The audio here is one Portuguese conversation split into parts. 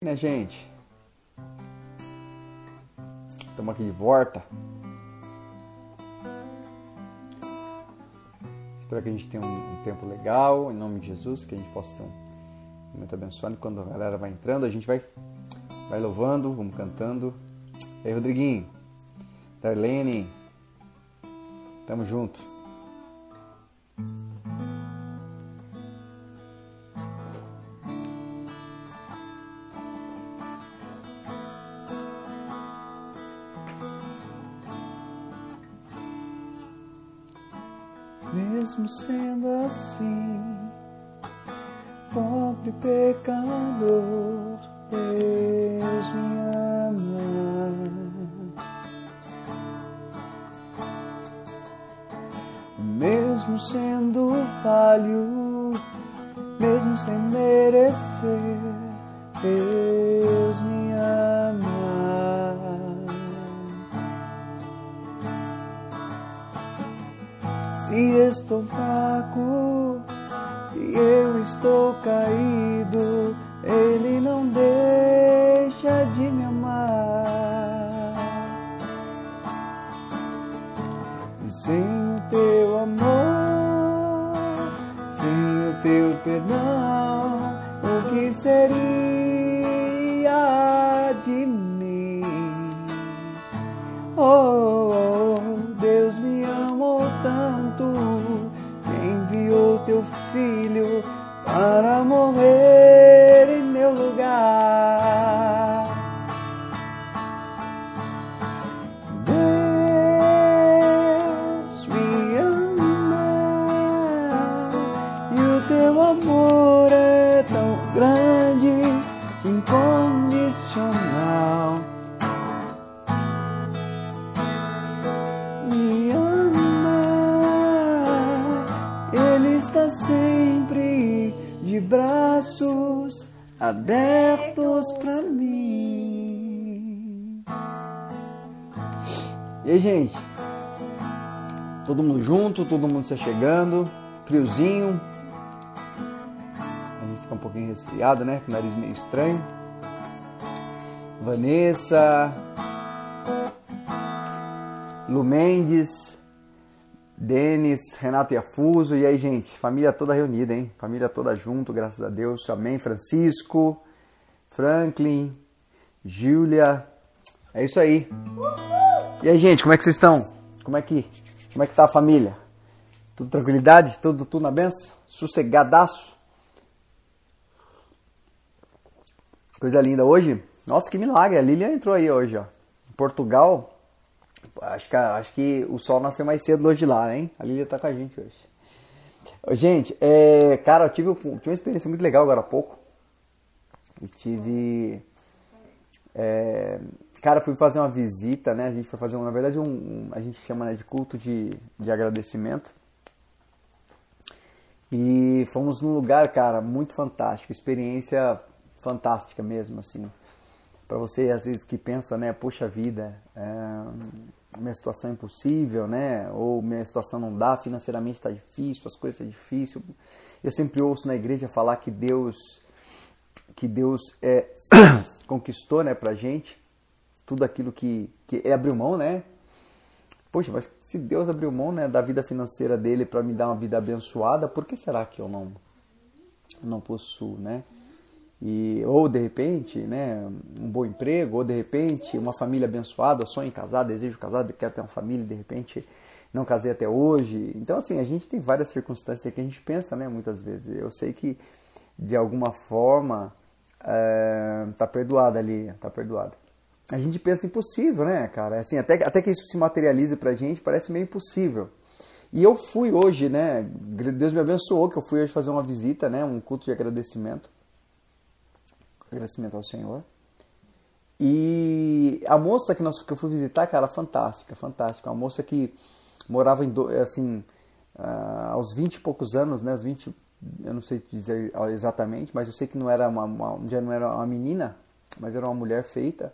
né, gente? Estamos aqui de volta. Espero que a gente tenha um, um, tempo legal, em nome de Jesus, que a gente possa ter um momento abençoado. Quando a galera vai entrando, a gente vai, vai louvando, vamos cantando. E aí, Rodriguinho, Darlene, tamo junto. Junto, todo mundo se chegando, friozinho. A gente fica um pouquinho resfriado, né? Com o nariz meio estranho. Vanessa, Lu Mendes, Denis, Renato Iafuso. E aí, gente? Família toda reunida, hein? Família toda junto, graças a Deus. Amém. Francisco, Franklin, Júlia. É isso aí. E aí, gente, como é que vocês estão? Como é que, como é que tá a família? Tudo tranquilidade? Tudo, tudo na benção? Sossegadaço? Coisa linda. Hoje, nossa, que milagre. A Lilian entrou aí hoje, ó. Em Portugal, acho que, acho que o sol nasceu mais cedo hoje lá, hein? A Lilian tá com a gente hoje. Gente, é, cara, eu tive, tive uma experiência muito legal agora há pouco. E tive. É, cara, fui fazer uma visita, né? A gente foi fazer, um, na verdade, um, um- a gente chama né, de culto de, de agradecimento. E fomos num lugar, cara, muito fantástico, experiência fantástica mesmo, assim. Pra você, às vezes, que pensa, né, puxa vida, é, minha situação é impossível, né, ou minha situação não dá, financeiramente está difícil, as coisas estão difíceis. Eu sempre ouço na igreja falar que Deus, que Deus é, conquistou, né, pra gente tudo aquilo que, que é abriu mão, né, Poxa, mas se Deus abriu mão né, da vida financeira dele para me dar uma vida abençoada, por que será que eu não não possuo, né? E ou de repente, né, um bom emprego, ou de repente uma família abençoada, sonho em casar, desejo casar, quero ter uma família, de repente não casei até hoje. Então assim, a gente tem várias circunstâncias que a gente pensa, né, muitas vezes. Eu sei que de alguma forma é, tá perdoada ali, tá perdoada a gente pensa impossível, né, cara? Assim, até, até que isso se materialize pra gente, parece meio impossível. E eu fui hoje, né? Deus me abençoou que eu fui hoje fazer uma visita, né? Um culto de agradecimento. Agradecimento ao Senhor. E a moça que, nós, que eu fui visitar, cara, fantástica, fantástica. Uma moça que morava em, assim, ah, aos 20 e poucos anos, né? Aos 20, eu não sei dizer exatamente, mas eu sei que não era uma, uma, já não era uma menina, mas era uma mulher feita.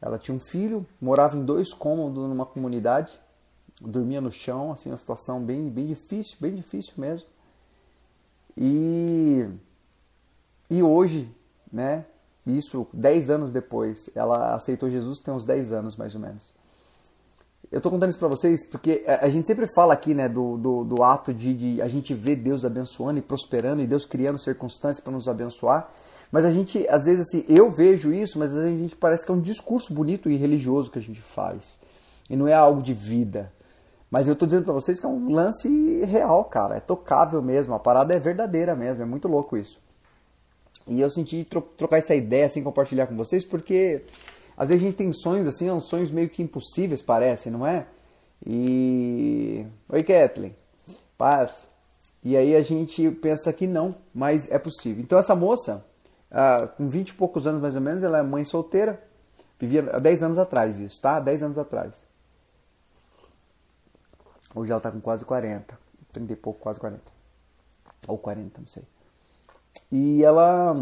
Ela tinha um filho, morava em dois cômodos numa comunidade, dormia no chão, assim, uma situação bem, bem difícil, bem difícil mesmo. E, e hoje, né, Isso 10 anos depois. Ela aceitou Jesus tem uns 10 anos, mais ou menos. Eu estou contando isso para vocês porque a gente sempre fala aqui né, do, do, do ato de, de, a gente ver Deus abençoando e prosperando e Deus criando circunstâncias para nos abençoar. Mas a gente, às vezes, assim, eu vejo isso, mas a gente parece que é um discurso bonito e religioso que a gente faz. E não é algo de vida. Mas eu estou dizendo para vocês que é um lance real, cara. É tocável mesmo. A parada é verdadeira mesmo. É muito louco isso. E eu senti tro trocar essa ideia, assim, compartilhar com vocês, porque às vezes a gente tem sonhos, assim, são sonhos meio que impossíveis, parece, não é? E. Oi, Kathleen. Paz. E aí a gente pensa que não, mas é possível. Então essa moça, ah, com 20 e poucos anos mais ou menos, ela é mãe solteira. Vivia há 10 anos atrás isso, tá? 10 anos atrás. Hoje ela tá com quase 40. 30 e pouco, quase 40. Ou 40, não sei. E ela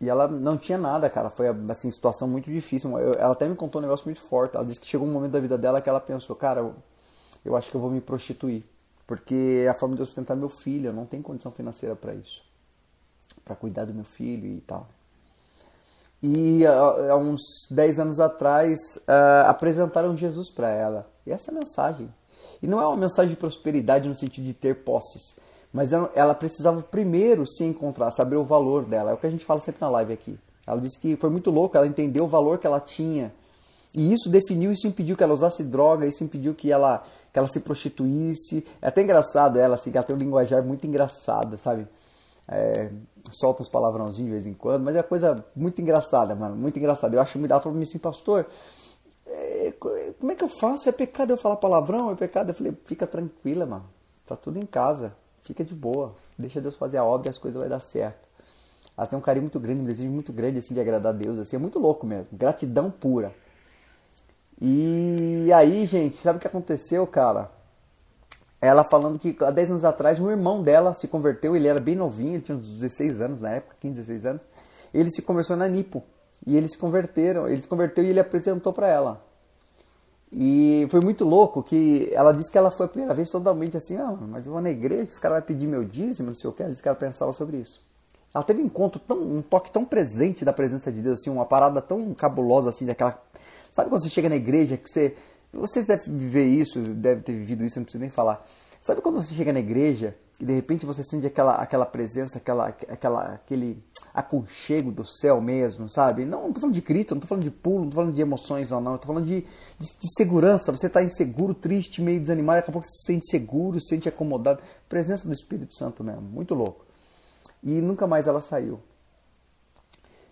e ela não tinha nada, cara. Foi assim, situação muito difícil. ela até me contou um negócio muito forte. Ela disse que chegou um momento da vida dela que ela pensou, cara, eu, eu acho que eu vou me prostituir. Porque é a forma de eu sustentar meu filho, eu não tenho condição financeira para isso. Para cuidar do meu filho e tal. E há uns 10 anos atrás uh, apresentaram Jesus para ela. E essa é a mensagem. E não é uma mensagem de prosperidade no sentido de ter posses mas ela precisava primeiro se encontrar, saber o valor dela. É o que a gente fala sempre na live aqui. Ela disse que foi muito louco, ela entendeu o valor que ela tinha. E isso definiu, isso impediu que ela usasse droga, isso impediu que ela, que ela se prostituísse. É até engraçado ela, assim, ela tem um linguajar muito engraçado, sabe? É, solta uns palavrãozinhos de vez em quando, mas é coisa muito engraçada, mano, muito engraçada. Eu acho que me dá pra mim assim, pastor, é, como é que eu faço? É pecado eu falar palavrão? É pecado? Eu falei, fica tranquila, mano, tá tudo em casa fica de boa, deixa Deus fazer a obra e as coisas vai dar certo. Ela tem um carinho muito grande, um desejo muito grande assim de agradar a Deus, assim, é muito louco mesmo, gratidão pura. E aí, gente, sabe o que aconteceu, cara? Ela falando que há 10 anos atrás um irmão dela se converteu, ele era bem novinho, ele tinha uns 16 anos na época, 15, 16 anos. Ele se conversou na Nipo. E eles se converteram, ele se converteu e ele apresentou para ela. E foi muito louco que ela disse que ela foi a primeira vez totalmente assim, ah, mas eu vou na igreja, os caras vão pedir meu dízimo, não sei o que. Ela disse que ela pensava sobre isso. Ela teve um encontro tão, um toque tão presente da presença de Deus, assim, uma parada tão cabulosa assim, daquela. Sabe quando você chega na igreja que você. Vocês devem viver isso, devem ter vivido isso, não precisa nem falar. Sabe quando você chega na igreja e de repente você sente aquela, aquela presença, aquela, aquela, aquele aconchego do céu mesmo, sabe? Não, não tô falando de grito, não tô falando de pulo, não tô falando de emoções ou não, tô falando de, de, de segurança. Você está inseguro, triste, meio desanimado, daqui a pouco você se sente seguro, se sente acomodado. Presença do Espírito Santo mesmo, muito louco. E nunca mais ela saiu.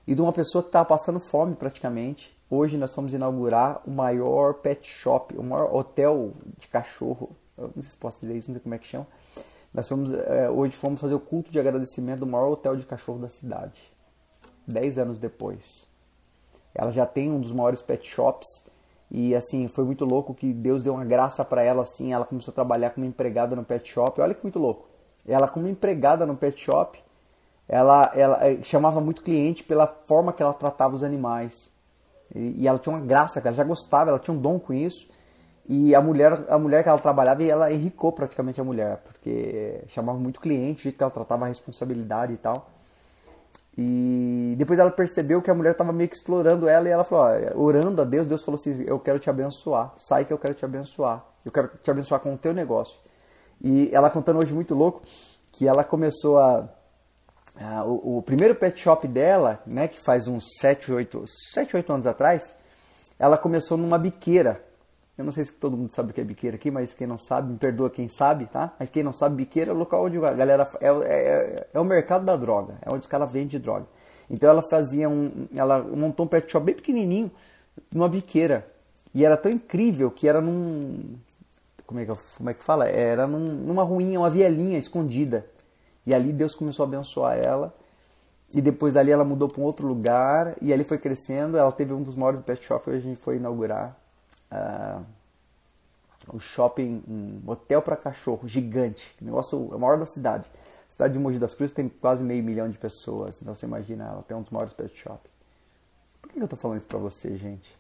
E de uma pessoa que estava passando fome praticamente. Hoje nós vamos inaugurar o maior pet shop, o maior hotel de cachorro. Eu não sei se posso dizer isso, não sei como é que chama nós fomos, é, hoje fomos fazer o culto de agradecimento do maior hotel de cachorro da cidade. Dez anos depois. Ela já tem um dos maiores pet shops. E assim, foi muito louco que Deus deu uma graça para ela assim. Ela começou a trabalhar como empregada no pet shop. Olha que muito louco. Ela, como empregada no pet shop, ela, ela é, chamava muito cliente pela forma que ela tratava os animais. E, e ela tinha uma graça, ela já gostava, ela tinha um dom com isso. E a mulher, a mulher que ela trabalhava, ela enricou praticamente a mulher, porque chamava muito cliente, o jeito que ela tratava a responsabilidade e tal. E depois ela percebeu que a mulher estava meio que explorando ela e ela falou, ó, orando a Deus, Deus falou assim, eu quero te abençoar, sai que eu quero te abençoar, eu quero te abençoar com o teu negócio. E ela contando hoje muito louco, que ela começou a, a o, o, primeiro pet shop dela, né, que faz uns 7, 8, 7, 8 anos atrás, ela começou numa biqueira, eu não sei se todo mundo sabe o que é biqueira aqui, mas quem não sabe, me perdoa quem sabe, tá? Mas quem não sabe, biqueira é o local onde a galera. É, é, é o mercado da droga, é onde os caras vendem droga. Então ela fazia um. Ela montou um pet shop bem pequenininho, numa biqueira. E era tão incrível que era num. Como é que, como é que fala? Era num, numa ruinha, uma vielinha escondida. E ali Deus começou a abençoar ela. E depois dali ela mudou para um outro lugar. E ali foi crescendo. Ela teve um dos maiores pet shops a gente foi inaugurar uh, o shopping, um hotel para cachorro gigante, negócio é o maior da cidade. A cidade de Mogi das Cruzes tem quase meio milhão de pessoas, então você imagina, ela tem um dos maiores pet shop. Por que eu estou falando isso para você, gente?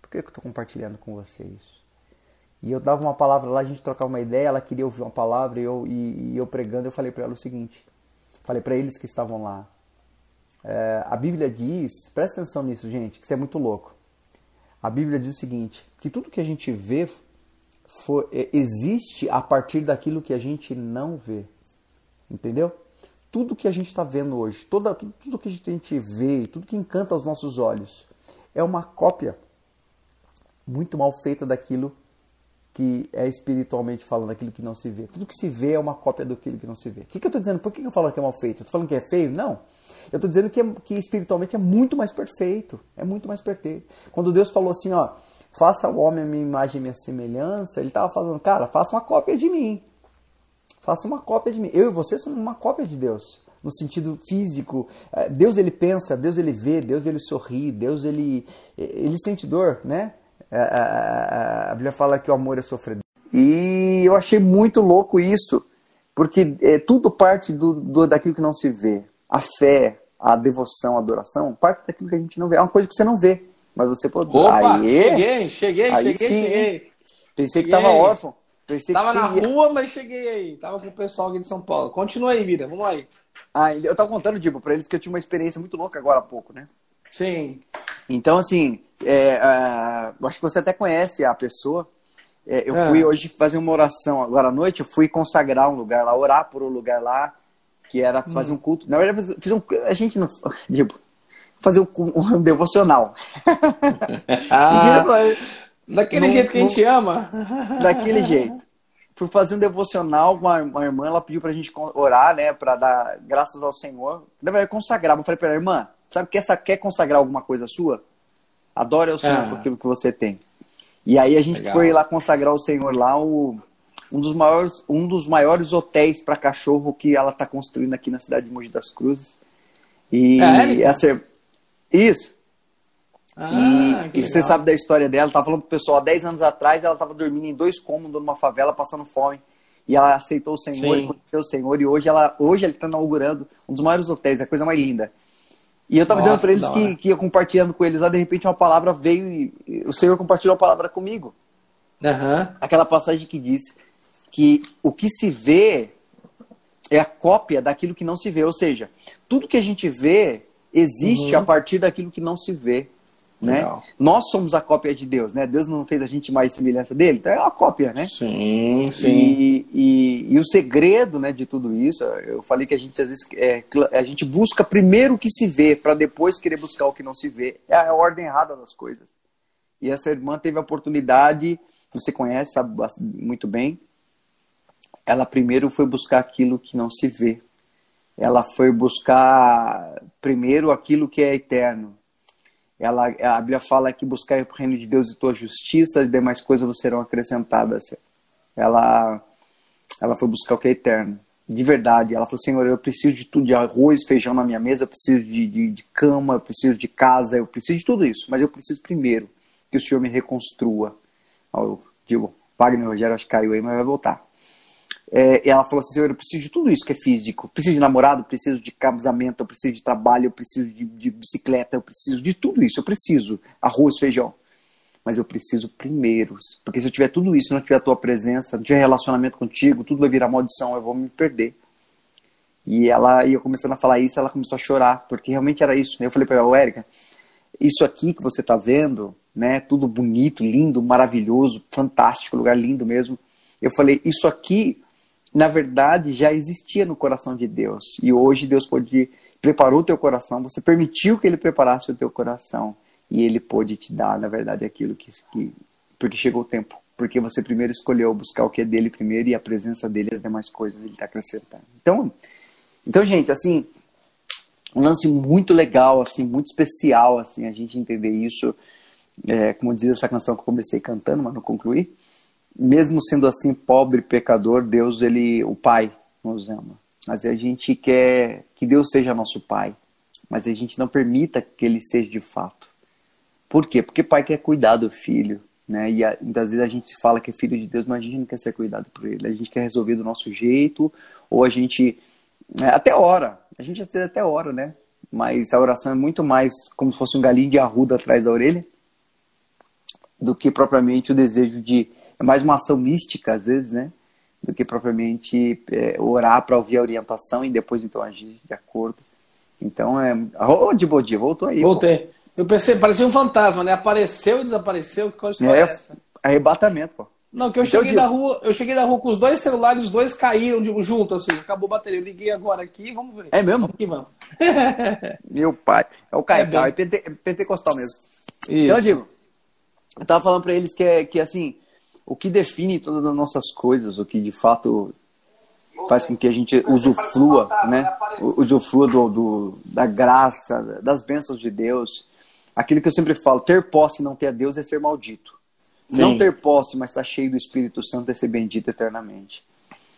Por que eu estou compartilhando com você isso? E eu dava uma palavra lá, a gente trocava uma ideia, ela queria ouvir uma palavra e eu, e, e eu pregando, eu falei para ela o seguinte: falei para eles que estavam lá, É, a Bíblia diz, presta atenção nisso, gente, que isso é muito louco. A Bíblia diz o seguinte: que tudo que a gente vê for, é, existe a partir daquilo que a gente não vê. Entendeu? Tudo que a gente está vendo hoje, toda, tudo, tudo que a gente vê, tudo que encanta os nossos olhos, é uma cópia muito mal feita daquilo que é espiritualmente falando, daquilo que não se vê. Tudo que se vê é uma cópia daquilo que não se vê. O que, que eu estou dizendo? Por que, que eu falo que é mal feito? Eu estou falando que é feio? Não. Eu estou dizendo que, é, que espiritualmente é muito mais perfeito. É muito mais perfeito. Quando Deus falou assim, ó, faça o homem a minha imagem e minha semelhança, ele estava falando, cara, faça uma cópia de mim. Faça uma cópia de mim. Eu e você somos uma cópia de Deus. No sentido físico. É, Deus ele pensa, Deus ele vê, Deus ele sorri, Deus ele, ele sente dor, né? A, é, a, é, a Bíblia fala que o amor é sofredor. E eu achei muito louco isso, porque é, tudo parte do, do, daquilo que não se vê. A fé, a devoção, a adoração, parte daquilo que a gente não vê. É uma coisa que você não vê, mas você pode. Opa, Aê, cheguei, cheguei, aí cheguei, sim, cheguei. Pensei cheguei. que tava órfão. Pensei tava que na rua, mas cheguei aí. Tava com o pessoal aqui de São Paulo. Continua aí, Mira. Vamos aí. Ah, eu tava contando, tipo, pra eles que eu tinha uma experiência muito louca agora há pouco, né? Sim. Então, assim, é, uh, acho que você até conhece a pessoa. É, eu é. fui hoje fazer uma oração agora à noite, eu fui consagrar um lugar lá, orar por um lugar lá, que era fazer hum. um culto. Na verdade, fiz um, a gente não. Tipo, fazer um, um devocional. ah. Daquele jeito que a gente ama. Daquele jeito. Fui fazer um devocional, uma, uma irmã, ela pediu pra gente orar, né, pra dar graças ao Senhor. Deve consagrar. Eu falei pra ela, irmã, sabe que essa quer consagrar alguma coisa sua? Adore ao Senhor ah. por aquilo que você tem. E aí a gente Legal. foi lá consagrar ao Senhor lá o, um, dos maiores, um dos maiores hotéis para cachorro que ela está construindo aqui na cidade de Mogi das Cruzes. E é, essa, isso. Ah, e, e você sabe da história dela, tava falando pro pessoal, há 10 anos atrás ela estava dormindo em dois cômodos numa favela, passando fome. E ela aceitou o Senhor, Sim. e conheceu o Senhor, e hoje ela hoje ele está inaugurando um dos maiores hotéis, a coisa mais linda. E eu estava dizendo para eles que, que ia compartilhando com eles, lá de repente uma palavra veio e, e o Senhor compartilhou a palavra comigo. Uhum. Aquela passagem que diz que o que se vê é a cópia daquilo que não se vê. Ou seja, tudo que a gente vê existe uhum. a partir daquilo que não se vê. Né? Nós somos a cópia de Deus, né? Deus não fez a gente mais semelhança dele, então é uma cópia, né? Sim, sim. E, e, e o segredo, né, de tudo isso, eu falei que a gente às vezes é, a gente busca primeiro o que se vê para depois querer buscar o que não se vê. É a ordem errada das coisas. E essa irmã teve a oportunidade, você conhece, sabe muito bem. Ela primeiro foi buscar aquilo que não se vê. Ela foi buscar primeiro aquilo que é eterno ela, a Bíblia fala que buscar o reino de Deus e tua justiça, e demais coisas serão acrescentadas. Ela, ela foi buscar o que é eterno. De verdade, ela falou: Senhor, eu preciso de tudo, de arroz, feijão na minha mesa, eu preciso de, de, de cama, eu preciso de casa, eu preciso de tudo isso, mas eu preciso primeiro que o Senhor me reconstrua. Eu digo, Wagner Rogério acho que caiu aí, mas vai voltar é, ela falou assim: eu preciso de tudo isso que é físico. Preciso de namorado, preciso de casamento, eu preciso de trabalho, eu preciso de, de, bicicleta, eu preciso de tudo isso. Eu preciso arroz, feijão. Mas eu preciso primeiro. Porque se eu tiver tudo isso, não tiver a tua presença, não tiver relacionamento contigo, tudo vai virar maldição, eu vou me perder. E ela ia começando a falar isso, ela começou a chorar, porque realmente era isso. Eu falei para ela, Érica, isso aqui que você está vendo, né, tudo bonito, lindo, maravilhoso, fantástico, lugar lindo mesmo. Eu falei, isso aqui na verdade, já existia no coração de Deus. E hoje Deus pode preparou o teu coração, você permitiu que ele preparasse o teu coração e ele pôde te dar, na verdade, aquilo que, que porque chegou o tempo. Porque você primeiro escolheu buscar o que é dele primeiro e a presença dele as demais coisas ele está acrescentando. Então, então, gente, assim, um lance muito legal, assim, muito especial, assim, a gente entender isso. É, como diz essa canção que eu comecei cantando, mas não concluí mesmo sendo assim pobre, pecador, Deus, ele, o Pai, nos ama. Mas a gente quer que Deus seja nosso Pai, mas a gente não permita que Ele seja de fato. Por quê? Porque Pai quer cuidar do filho, né? E muitas vezes a gente fala que é filho de Deus, mas a gente não quer ser cuidado por Ele. A gente quer resolver do nosso jeito, ou a gente né, até ora. A gente às vezes até ora, né? Mas a oração é muito mais como se fosse um galinho de arruda atrás da orelha do que propriamente o desejo de é mais uma ação mística, às vezes, né? Do que propriamente é, orar para ouvir a orientação e depois então agir de acordo. Então é. Ô, oh, de bom dia, voltou aí. Voltei. Pô. Eu pensei, parecia um fantasma, né? Apareceu e desapareceu. Que coisa é, essa? Arrebatamento, pô. Não, que eu então, cheguei da rua, eu cheguei da rua com os dois celulares, os dois caíram de, junto, assim, acabou a bateria. Eu liguei agora aqui, vamos ver. É mesmo? Aqui vamos. Meu pai. É o Caicão, é, é pente, pentecostal mesmo. Isso. Então, eu digo, eu tava falando para eles que é que assim, o que define todas as nossas coisas, o que de fato faz com que a gente usufrua, né? Usufrua do, do, da graça, das bênçãos de Deus. Aquilo que eu sempre falo, ter posse e não ter a Deus é ser maldito. Sim. Não ter posse, mas estar tá cheio do Espírito Santo é ser bendito eternamente.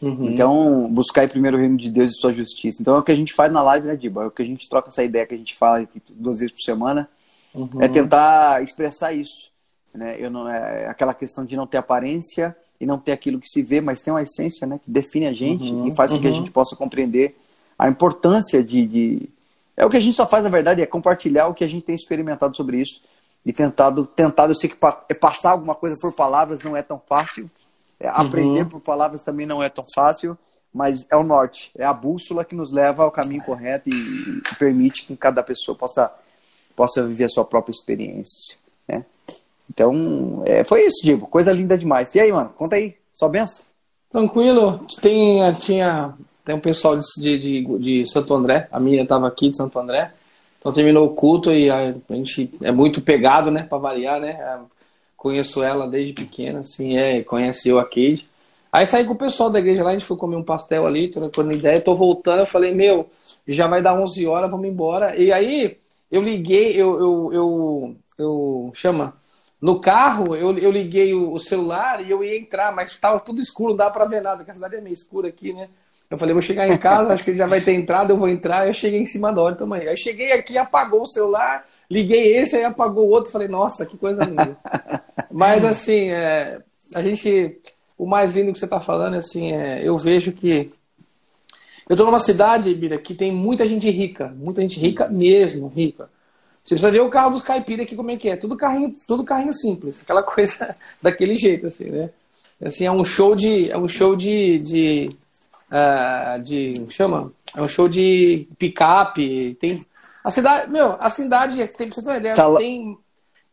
Uhum. Então, buscar em primeiro o reino de Deus e sua justiça. Então, é o que a gente faz na live, né, Diba? É o que a gente troca essa ideia que a gente fala aqui duas vezes por semana. Uhum. É tentar expressar isso. Né? Eu não, é aquela questão de não ter aparência e não ter aquilo que se vê, mas tem uma essência né, que define a gente uhum. e faz com que a uhum. gente possa compreender a importância de, de, É o que a gente só faz, na verdade, é compartilhar o que a gente tem experimentado sobre isso e tentado, tentado eu sei que é passar alguma coisa por palavras não é tão fácil, é, uhum. aprender por palavras também não é tão fácil, mas é o norte, é a bússola que nos leva ao caminho correto e, e permite que cada pessoa possa, possa viver a sua própria experiência? Então, é, foi isso, Diego, coisa linda demais. E aí, mano, conta aí, só benção. Tranquilo, tem, tinha, tem um pessoal de, de, de Santo André, a minha estava aqui de Santo André, então terminou o culto e a gente é muito pegado, né, para variar, né? É, conheço ela desde pequena, assim, é, conhece eu a Kate. Aí saí com o pessoal da igreja lá, a gente foi comer um pastel ali, trocando ideia, tô voltando, eu falei, meu, já vai dar 11 horas, vamos embora. E aí eu liguei, eu, eu, eu, eu chama, no carro, eu, eu liguei o, o, celular e eu ia entrar, mas estava tudo escuro, não dava para ver nada, porque a cidade é meio escura aqui, né? Eu falei, vou chegar em casa, acho que ele já vai ter entrado, eu vou entrar. Eu cheguei em cima da hora também. Aí cheguei aqui, apagou o celular, liguei esse, aí apagou o outro. Falei, nossa, que coisa linda. Mas assim, é, a gente. O mais lindo que você está falando, assim, é, eu vejo que. Eu estou numa cidade, Bira, que tem muita gente rica. Muita gente rica mesmo, rica. Você precisa ver o carro dos caipiras aqui, como é que é. Tudo carrinho, tudo carrinho simples. Aquela coisa daquele jeito, assim, né? Assim, é um show de. É um show de, de uh, de. chama? É um show de picape. Tem. A cidade. Meu, a cidade, tem, pra você ter uma ideia, Sal... tem.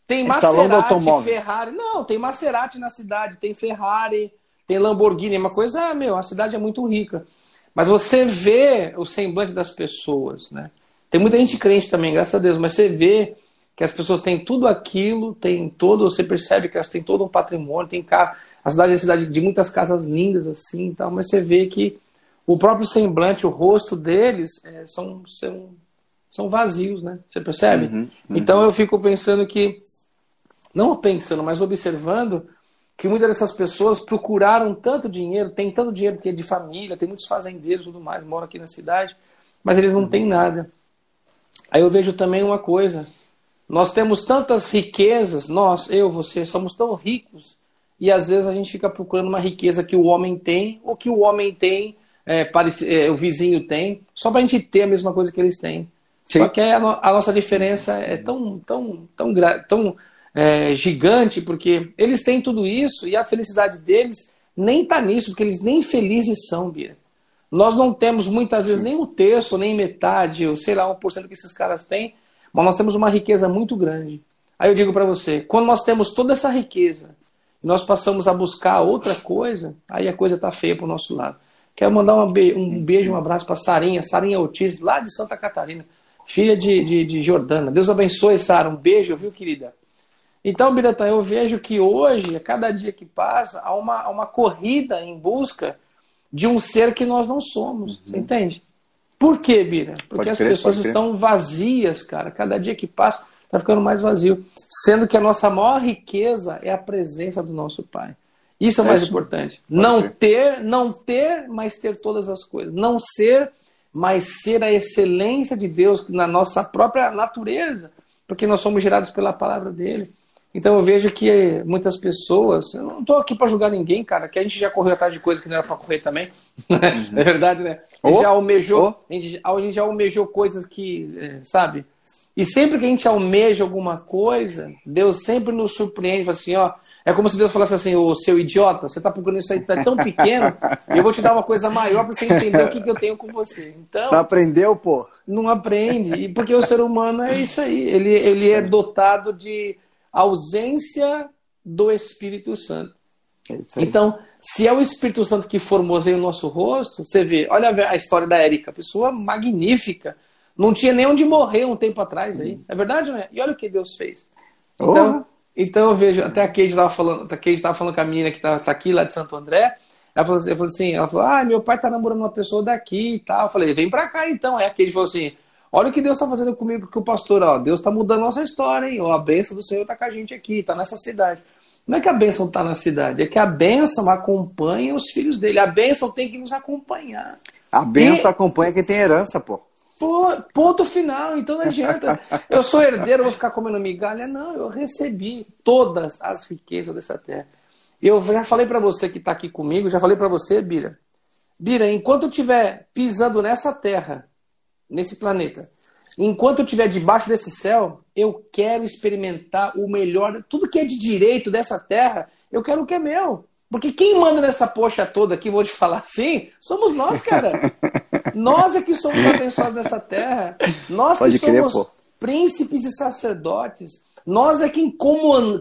Tem Maserati, Ferrari. Não, tem Maserati na cidade, tem Ferrari, tem Lamborghini, é uma coisa, meu, a cidade é muito rica. Mas você vê o semblante das pessoas, né? Tem muita gente crente também, graças a Deus, mas você vê que as pessoas têm tudo aquilo, tem todo, você percebe que elas têm todo um patrimônio, tem carro. A cidade é a cidade de muitas casas lindas assim, tal, mas você vê que o próprio semblante, o rosto deles é, são, são, são vazios, né? Você percebe? Uhum, uhum. Então eu fico pensando que, não pensando, mas observando, que muitas dessas pessoas procuraram tanto dinheiro, tem tanto dinheiro porque é de família, tem muitos fazendeiros e tudo mais, moram aqui na cidade, mas eles não uhum. têm nada. Aí eu vejo também uma coisa, nós temos tantas riquezas, nós, eu, você, somos tão ricos, e às vezes a gente fica procurando uma riqueza que o homem tem, ou que o homem tem é, parece, é, o vizinho tem, só para a gente ter a mesma coisa que eles têm. Sim. Só que a, a, nossa diferença é tão, tão, tão, tão é, gigante, porque eles têm tudo isso e a felicidade deles nem está nisso, porque eles nem felizes são, Bia. Nós não temos muitas vezes nem o terço, nem metade, ou sei lá, um por cento que esses caras têm, mas nós temos uma riqueza muito grande. Aí eu digo para você, quando nós temos toda essa riqueza e nós passamos a buscar outra coisa, aí a coisa está feia para o nosso lado. Quero mandar um beijo, um abraço para Sarinha, Sarinha Ortiz, lá de Santa Catarina, filha de, de, de Jordana. Deus abençoe, Sara. Um beijo, viu, querida? Então, Biratã, eu vejo que hoje, a cada dia que passa, há uma, há uma corrida em busca de um ser que nós não somos. Uhum. Você entende? Por quê, Bira? Porque pode as crer, pessoas estão vazias, cara. Cada dia que passa, está ficando mais vazio. Sendo que a nossa maior riqueza é a presença do nosso Pai. Isso é o mais é importante. Não ter, não ter, mas ter todas as coisas. Não ser, mas ser a excelência de Deus na nossa própria natureza, porque nós somos gerados pela palavra dele. Então eu vejo que muitas pessoas, eu não estou aqui para julgar ninguém, cara, que a gente já correu atrás de coisas que não era para correr também. Uhum. é verdade, né? A gente, oh, já almejou, oh. a, gente, a gente já almejou coisas que, é, sabe, E sempre que a gente almeja alguma coisa, Deus sempre nos surpreende, assim, ó. É como se Deus falasse assim, ô seu idiota, você está procurando isso aí, tá tão pequeno, eu vou te dar uma coisa maior para você entender o que, que eu tenho com você. Então. Não aprendeu, pô? Não aprende. E porque o ser humano é isso aí. Ele, ele é dotado de ausência do Espírito Santo. É então, se é o Espírito Santo que formoseia o nosso rosto, você vê, olha a história da Érica, pessoa magnífica não tinha nem onde morrer um tempo atrás aí. É verdade, não é? E olha o que Deus fez. Então, oh. então eu vejo, até a Kate estava falando, a Kate estava falando com a menina que está tá aqui lá de Santo André. Ela falou, assim, eu falei assim, ela falou, ah, meu pai tá namorando uma pessoa daqui e tal. Eu falei, vem pra cá então. Aí a Kate falou assim, olha o que Deus está fazendo comigo, que o pastor, ó, Deus está mudando nossa história, hein? Ó, a bênção do Senhor tá com a gente aqui, tá nessa cidade. Não é que a bênção está na cidade, é que a bênção acompanha os filhos dele. A bênção tem que nos acompanhar. A bênção e... acompanha quem tem herança, pô. Pô, ponto final, então não adianta. Eu sou herdeiro, vou ficar comendo migalha. Não, eu recebi todas as riquezas dessa terra. Eu já falei para você que está aqui comigo, já falei para você, Bira. Bira, enquanto eu estiver pisando nessa terra, nesse planeta, enquanto eu estiver debaixo desse céu, eu quero experimentar o melhor, tudo que é de direito dessa terra, eu quero o que é meu. Porque quem manda nessa poxa toda aqui, vou te falar assim, somos nós, cara. nós é que somos abençoados nessa terra. Nós Pode que somos pô. príncipes e sacerdotes. Nós é quem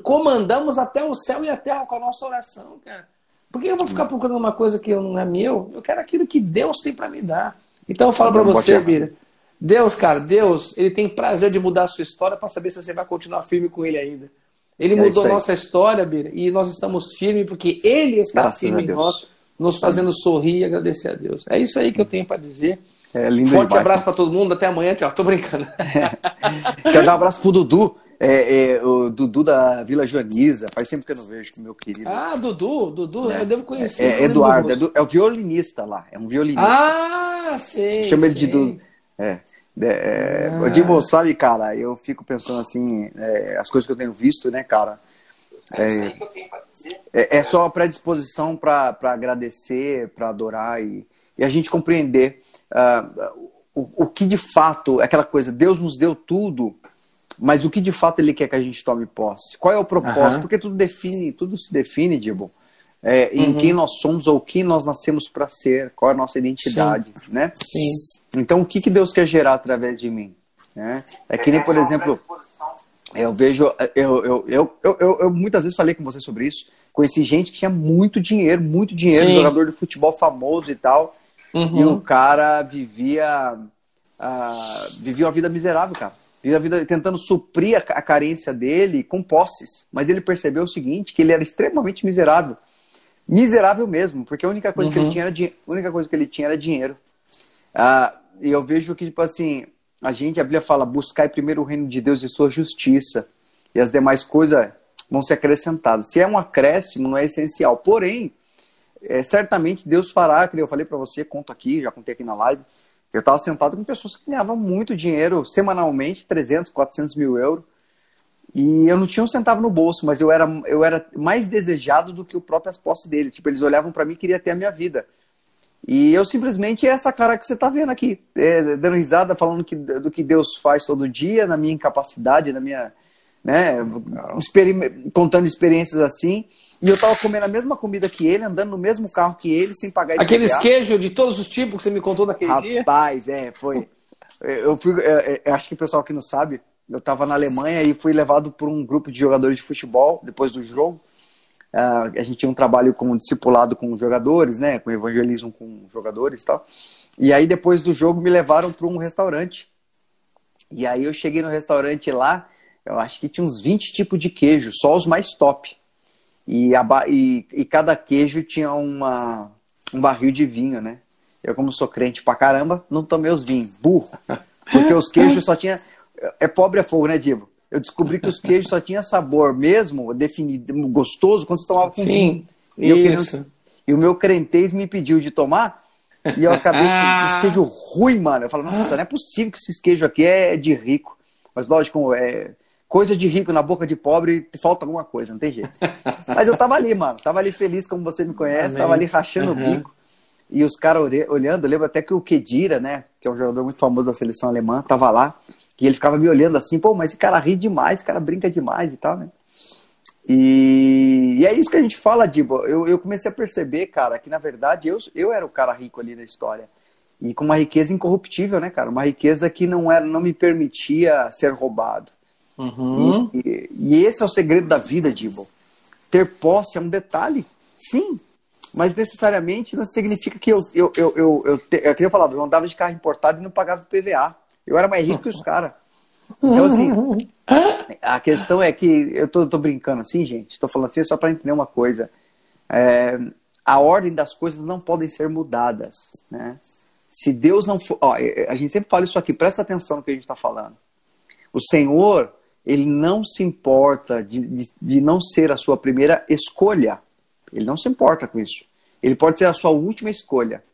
comandamos até o céu e a terra com a nossa oração, cara. Por que eu vou ficar procurando uma coisa que não é meu? Eu quero aquilo que Deus tem para me dar. Então eu falo para você, Bira. Deus, cara, Deus, ele tem prazer de mudar a sua história para saber se você vai continuar firme com ele ainda. Ele é mudou nossa história, Bira, e nós estamos firmes porque Ele está Graças firme em nós, nos fazendo sorrir e agradecer a Deus. É isso aí que eu tenho para dizer. É lindo Forte demais, abraço para todo mundo, até amanhã, tchau. Tô brincando. Quero dar um abraço pro Dudu. É, é, o Dudu da Vila Joaniza, faz tempo que eu não vejo com meu querido. Ah, Dudu, Dudu, é. eu devo conhecer. É, Eduardo, é, do, é, o violinista lá, é um violinista. Ah, sei. Chama ele de Dudu. É. É, ah. Dibo, sabe, cara, eu fico pensando assim, é, as coisas que eu tenho visto, né, cara? É, é, é só a predisposição para agradecer, para adorar e, e, a gente compreender uh, o, o que de fato, aquela coisa, Deus nos deu tudo, mas o que de fato Ele quer que a gente tome posse? Qual é o propósito? Porque tudo define, tudo se define, Dibo é, em uhum. quem nós somos ou quem nós nascemos para ser, qual é a nossa identidade, Sim. né? Sim. Então, o que, que Deus quer gerar através de mim? Né? É que nem, por exemplo, eu vejo, eu, eu, eu, eu, eu, muitas vezes falei com você sobre isso, conheci gente que tinha muito dinheiro, muito dinheiro, Sim. jogador de futebol famoso e tal, uhum. e o cara vivia, uh, vivia uma vida miserável, cara. Vivia a vida tentando suprir a, a carência dele com posses, mas ele percebeu o seguinte, que ele era extremamente miserável miserável mesmo, porque a única coisa, uhum. que, ele uhum. tinha era a única coisa que ele tinha era dinheiro. Ah, e eu vejo que, tipo assim, a gente, a Bíblia fala, buscar primeiro o reino de Deus e sua justiça, e as demais coisas vão ser acrescentadas. Se é um acréscimo, não é essencial. Porém, é, certamente Deus fará, que eu falei para você, conto aqui, já contei aqui na live, eu estava sentado com pessoas que ganhavam muito dinheiro semanalmente, 300, 400 mil euros, e eu não tinha um centavo no bolso, mas eu era, eu era mais desejado do que o próprio posse dele. Tipo, eles olhavam para mim e queriam ter a minha vida. E eu simplesmente é essa cara que você está vendo aqui, é, dando risada, falando que, do que Deus faz todo dia, na minha incapacidade, na minha. Né, contando experiências assim. E eu estava comendo a mesma comida que ele, andando no mesmo carro que ele, sem pagar Aqueles queijos de todos os tipos que você me contou naquele Rapaz, dia? Rapaz, é, foi. Eu, fui, eu, eu acho que o pessoal que não sabe, eu estava na Alemanha e fui levado por um grupo de jogadores de futebol depois do jogo. Uh, a gente tinha um trabalho com discipulado com jogadores, né, com evangelismo com jogadores e tal. E aí depois do jogo me levaram para um restaurante. E aí eu cheguei no restaurante lá, eu acho que tinha uns 20 tipos de queijo, só os mais top. E, a, e, e cada queijo tinha uma, um barril de vinho, né? Eu, como sou crente pra caramba, não tomei os vinhos, burro. Porque os queijos só tinha é pobre a fogo, né, Diego? Eu descobri que os queijos só tinham sabor mesmo, definido, gostoso, quando você tomava com Sim, E, queria, e o meu crentez me pediu de tomar, e eu acabei com esse queijo ruim, mano. Eu falo, nossa, não é possível que esses queijos aqui é de rico. Mas lógico, é coisa de rico na boca de pobre, falta alguma coisa, não tem jeito. Mas eu tava ali, mano. Tava ali feliz, como você me conhece, Amém. tava ali rachando uhum. o bico. E os caras olhando, eu lembro até que o Kedira, né, que é um jogador muito famoso da seleção alemã, tava lá. Que ele ficava me olhando assim, pô, mas esse cara ri demais, esse cara brinca demais e tal, né? E, e é isso que a gente fala, Dibo. Eu, eu comecei a perceber, cara, que na verdade eu, eu era o cara rico ali da história. E com uma riqueza incorruptível, né, cara? Uma riqueza que não era, não me permitia ser roubado. Uhum. E, e, esse é o segredo da vida, Dibo. Ter posse é um detalhe, sim, mas necessariamente não significa que eu, eu, eu, eu, eu, te, eu, eu falava, eu andava de carro importado e não pagava PVA. Eu era mais rico que os caras. Então, assim, a questão é que eu tô, tô brincando assim, gente, estou falando assim só para entender uma coisa. É, a ordem das coisas não podem ser mudadas, né? Se Deus não for. Ó, a gente sempre fala isso aqui, presta atenção no que a gente está falando. O Senhor, ele não se importa de, de, de, não ser a sua primeira escolha. Ele não se importa com isso. Ele pode ser a sua última escolha.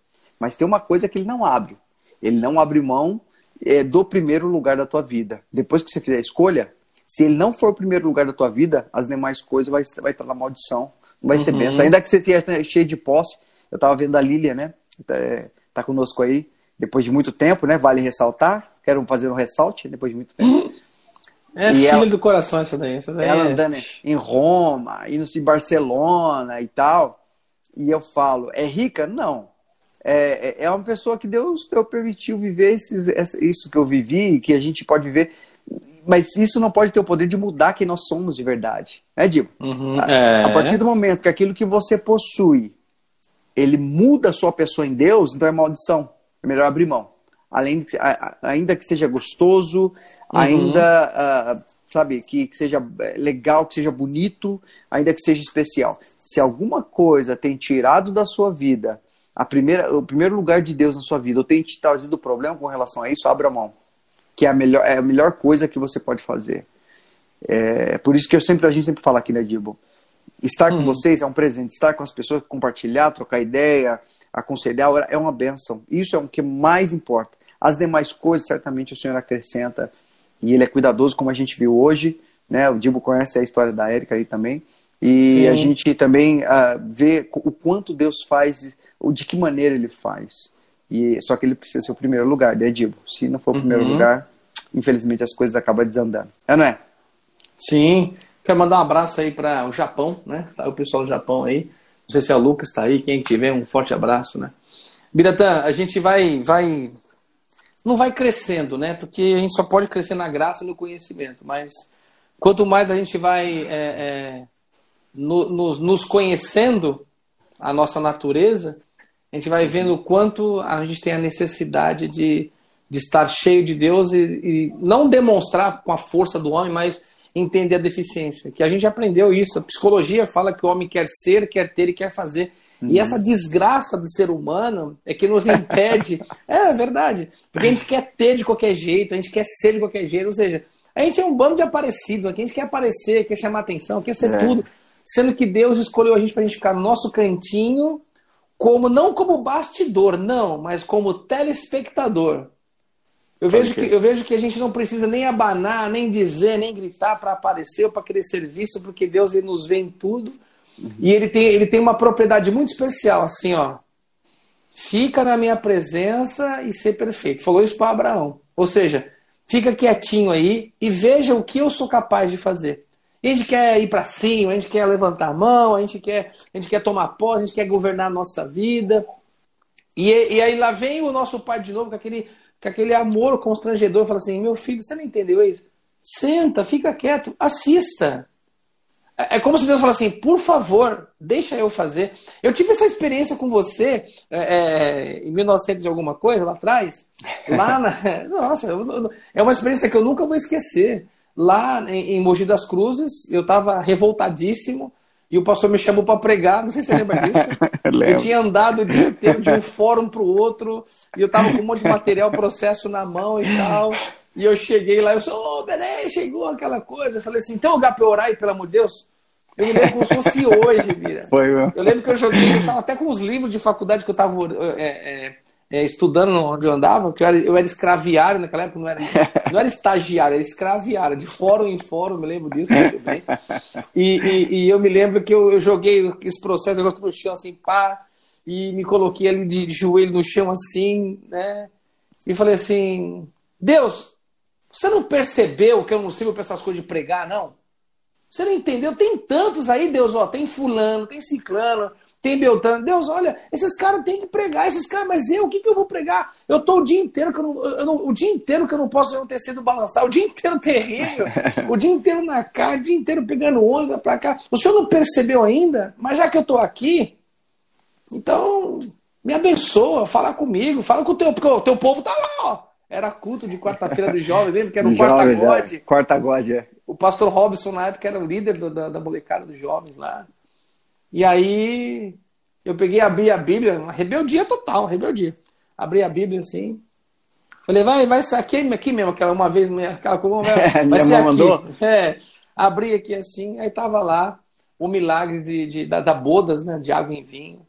Mas tem uma coisa que ele não abre. Ele não abre mão é, do primeiro lugar da tua vida. Depois que você fizer a escolha, se ele não for o primeiro lugar da tua vida, as demais coisas vai, vai estar na maldição. Não vai uhum. ser benção. Ainda que você esteja cheio de posse. Eu estava vendo a Lília, né? É, tá conosco aí depois de muito tempo, né? Vale ressaltar. Quero fazer um ressalte depois de muito tempo. É filho ela, do coração essa daí. Essa daí ela é... andando em Roma, indo em Barcelona e tal. E eu falo, é rica? Não. É, é, é uma pessoa que Deus, Deus permitiu viver esses, isso que eu vivi, que a gente pode viver. Mas isso não pode ter o poder de mudar quem nós somos de verdade. Né, Diego? Uhum, a, é... a partir do momento que aquilo que você possui ele muda a sua pessoa em Deus, então é maldição. É melhor abrir mão. Além ainda que seja gostoso, uhum. ainda, uh, sabe, que, que, seja é, legal, que seja bonito, ainda que seja especial. Se alguma coisa tem tirado da sua vida a primeira, o primeiro lugar de Deus na sua vida, ou tem te trazido problema com relação a isso, abra mão. Que é a melhor, é a melhor coisa que você pode fazer. É, por isso que eu sempre, a gente sempre fala aqui, né, Dibo? Estar com uhum. vocês é um presente. Estar com as pessoas, compartilhar, trocar ideia, aconselhar, é uma benção. Isso é o que mais importa. As demais coisas, certamente, o Senhor acrescenta. E Ele é cuidadoso, como a gente viu hoje. Né? O Dibo conhece a história da Érica aí também. E Sim. a gente também uh, vê o quanto Deus faz, ou de que maneira Ele faz. E Só que Ele precisa ser o primeiro lugar, né, Dibo? Se não for o primeiro uhum. lugar, infelizmente as coisas acabam desandando. É, não é? Sim. Quero mandar um abraço aí para o Japão, né? Tá o pessoal do Japão aí. Não sei se é o Lucas está aí, quem tiver, um forte abraço, né? Biratã, a gente vai, vai. Não vai crescendo, né? Porque a gente só pode crescer na graça e no conhecimento. Mas quanto mais a gente vai é, é, no, no, nos conhecendo a nossa natureza, a gente vai vendo o quanto a gente tem a necessidade de, de estar cheio de Deus e, e não demonstrar com a força do homem, mas entender a deficiência. Que a gente aprendeu isso. A psicologia fala que o homem quer ser, quer ter e quer fazer. Uhum. E essa desgraça do ser humano é que nos impede. é, é verdade. Porque a gente quer ter de qualquer jeito, a gente quer ser de qualquer jeito. Ou seja, a gente é um bando de aparecido. Aqui a gente quer aparecer, quer chamar atenção, quer ser é. tudo. Sendo que Deus escolheu a gente para a gente ficar no nosso cantinho, como não como bastidor, não, mas como telespectador. Eu vejo, que, eu vejo que a gente não precisa nem abanar, nem dizer, nem gritar para aparecer ou para querer ser visto, porque Deus ele nos vê em tudo. E ele tem, ele tem uma propriedade muito especial, assim, ó. Fica na minha presença e ser perfeito. Falou isso para Abraão. Ou seja, fica quietinho aí e veja o que eu sou capaz de fazer. A gente quer ir para cima, a gente quer levantar a mão, a gente quer, a gente quer tomar posse, a gente quer governar a nossa vida. E, e aí lá vem o nosso pai de novo com aquele com aquele amor constrangedor, fala assim: meu filho, você não entendeu isso? Senta, fica quieto, assista. É, é como se Deus falasse assim: por favor, deixa eu fazer. Eu tive essa experiência com você é, é em 1900 e alguma coisa, lá atrás. Lá na... Nossa, é uma experiência que eu nunca vou esquecer. Lá em Mogi das Cruzes, eu estava revoltadíssimo e o pastor me chamou para pregar, não sei se você lembra disso. eu tinha andado o dia inteiro de um fórum para o outro, e eu tava com um monte de material, processo na mão e tal. E eu cheguei lá, eu sou, ô, oh, chegou aquela coisa. Eu falei assim, um lugar para orar aí, pelo amor de Deus? Eu me lembro como se fosse hoje, Mira. Foi, meu. Eu lembro que eu joguei, eu tava até com os livros de faculdade que eu tava é, é, estudando onde eu andava, que eu era, eu era escraviário naquela época, não era, não era estagiário, era escraviário, de fórum em fórum, me lembro disso muito bem. E, e, e eu me lembro que eu, eu joguei esse processo, eu gosto no chão assim, pá, e me coloquei ali de joelho no chão assim, né? E falei assim, Deus, Você não percebeu que eu não sirvo para essas coisas de pregar, não? Você não entendeu? Tem tantos aí, Deus, ó, tem fulano, tem ciclano, tem Beltrano. Deus, olha, esses caras têm que pregar, esses caras, mas eu, o que, que eu vou pregar? Eu tô o dia inteiro que eu não, eu não, o dia inteiro que eu não posso ver um tecido balançar, o dia inteiro terrível, o dia inteiro na cara, o dia inteiro pegando onda pra cá. O senhor não percebeu ainda? Mas já que eu tô aqui, então me abençoa, fala comigo, fala com o teu, porque o teu povo tá lá, ó. Era culto de quarta-feira dos jovens, lembra que era o quarta God. Quarta God, é. O pastor Robson, na época, era o líder do, da, da molecada dos jovens lá. E aí eu peguei, abri a Bíblia, uma rebeldia total, rebeldia. Abri a Bíblia assim. Falei, vai, vai ser aqui, aqui mesmo, aquela uma vez, aquela coluna, vai, vai ser aqui. Mandou? É, abri aqui assim, aí tava lá o milagre de, de da, da, bodas, né, de água em vinho.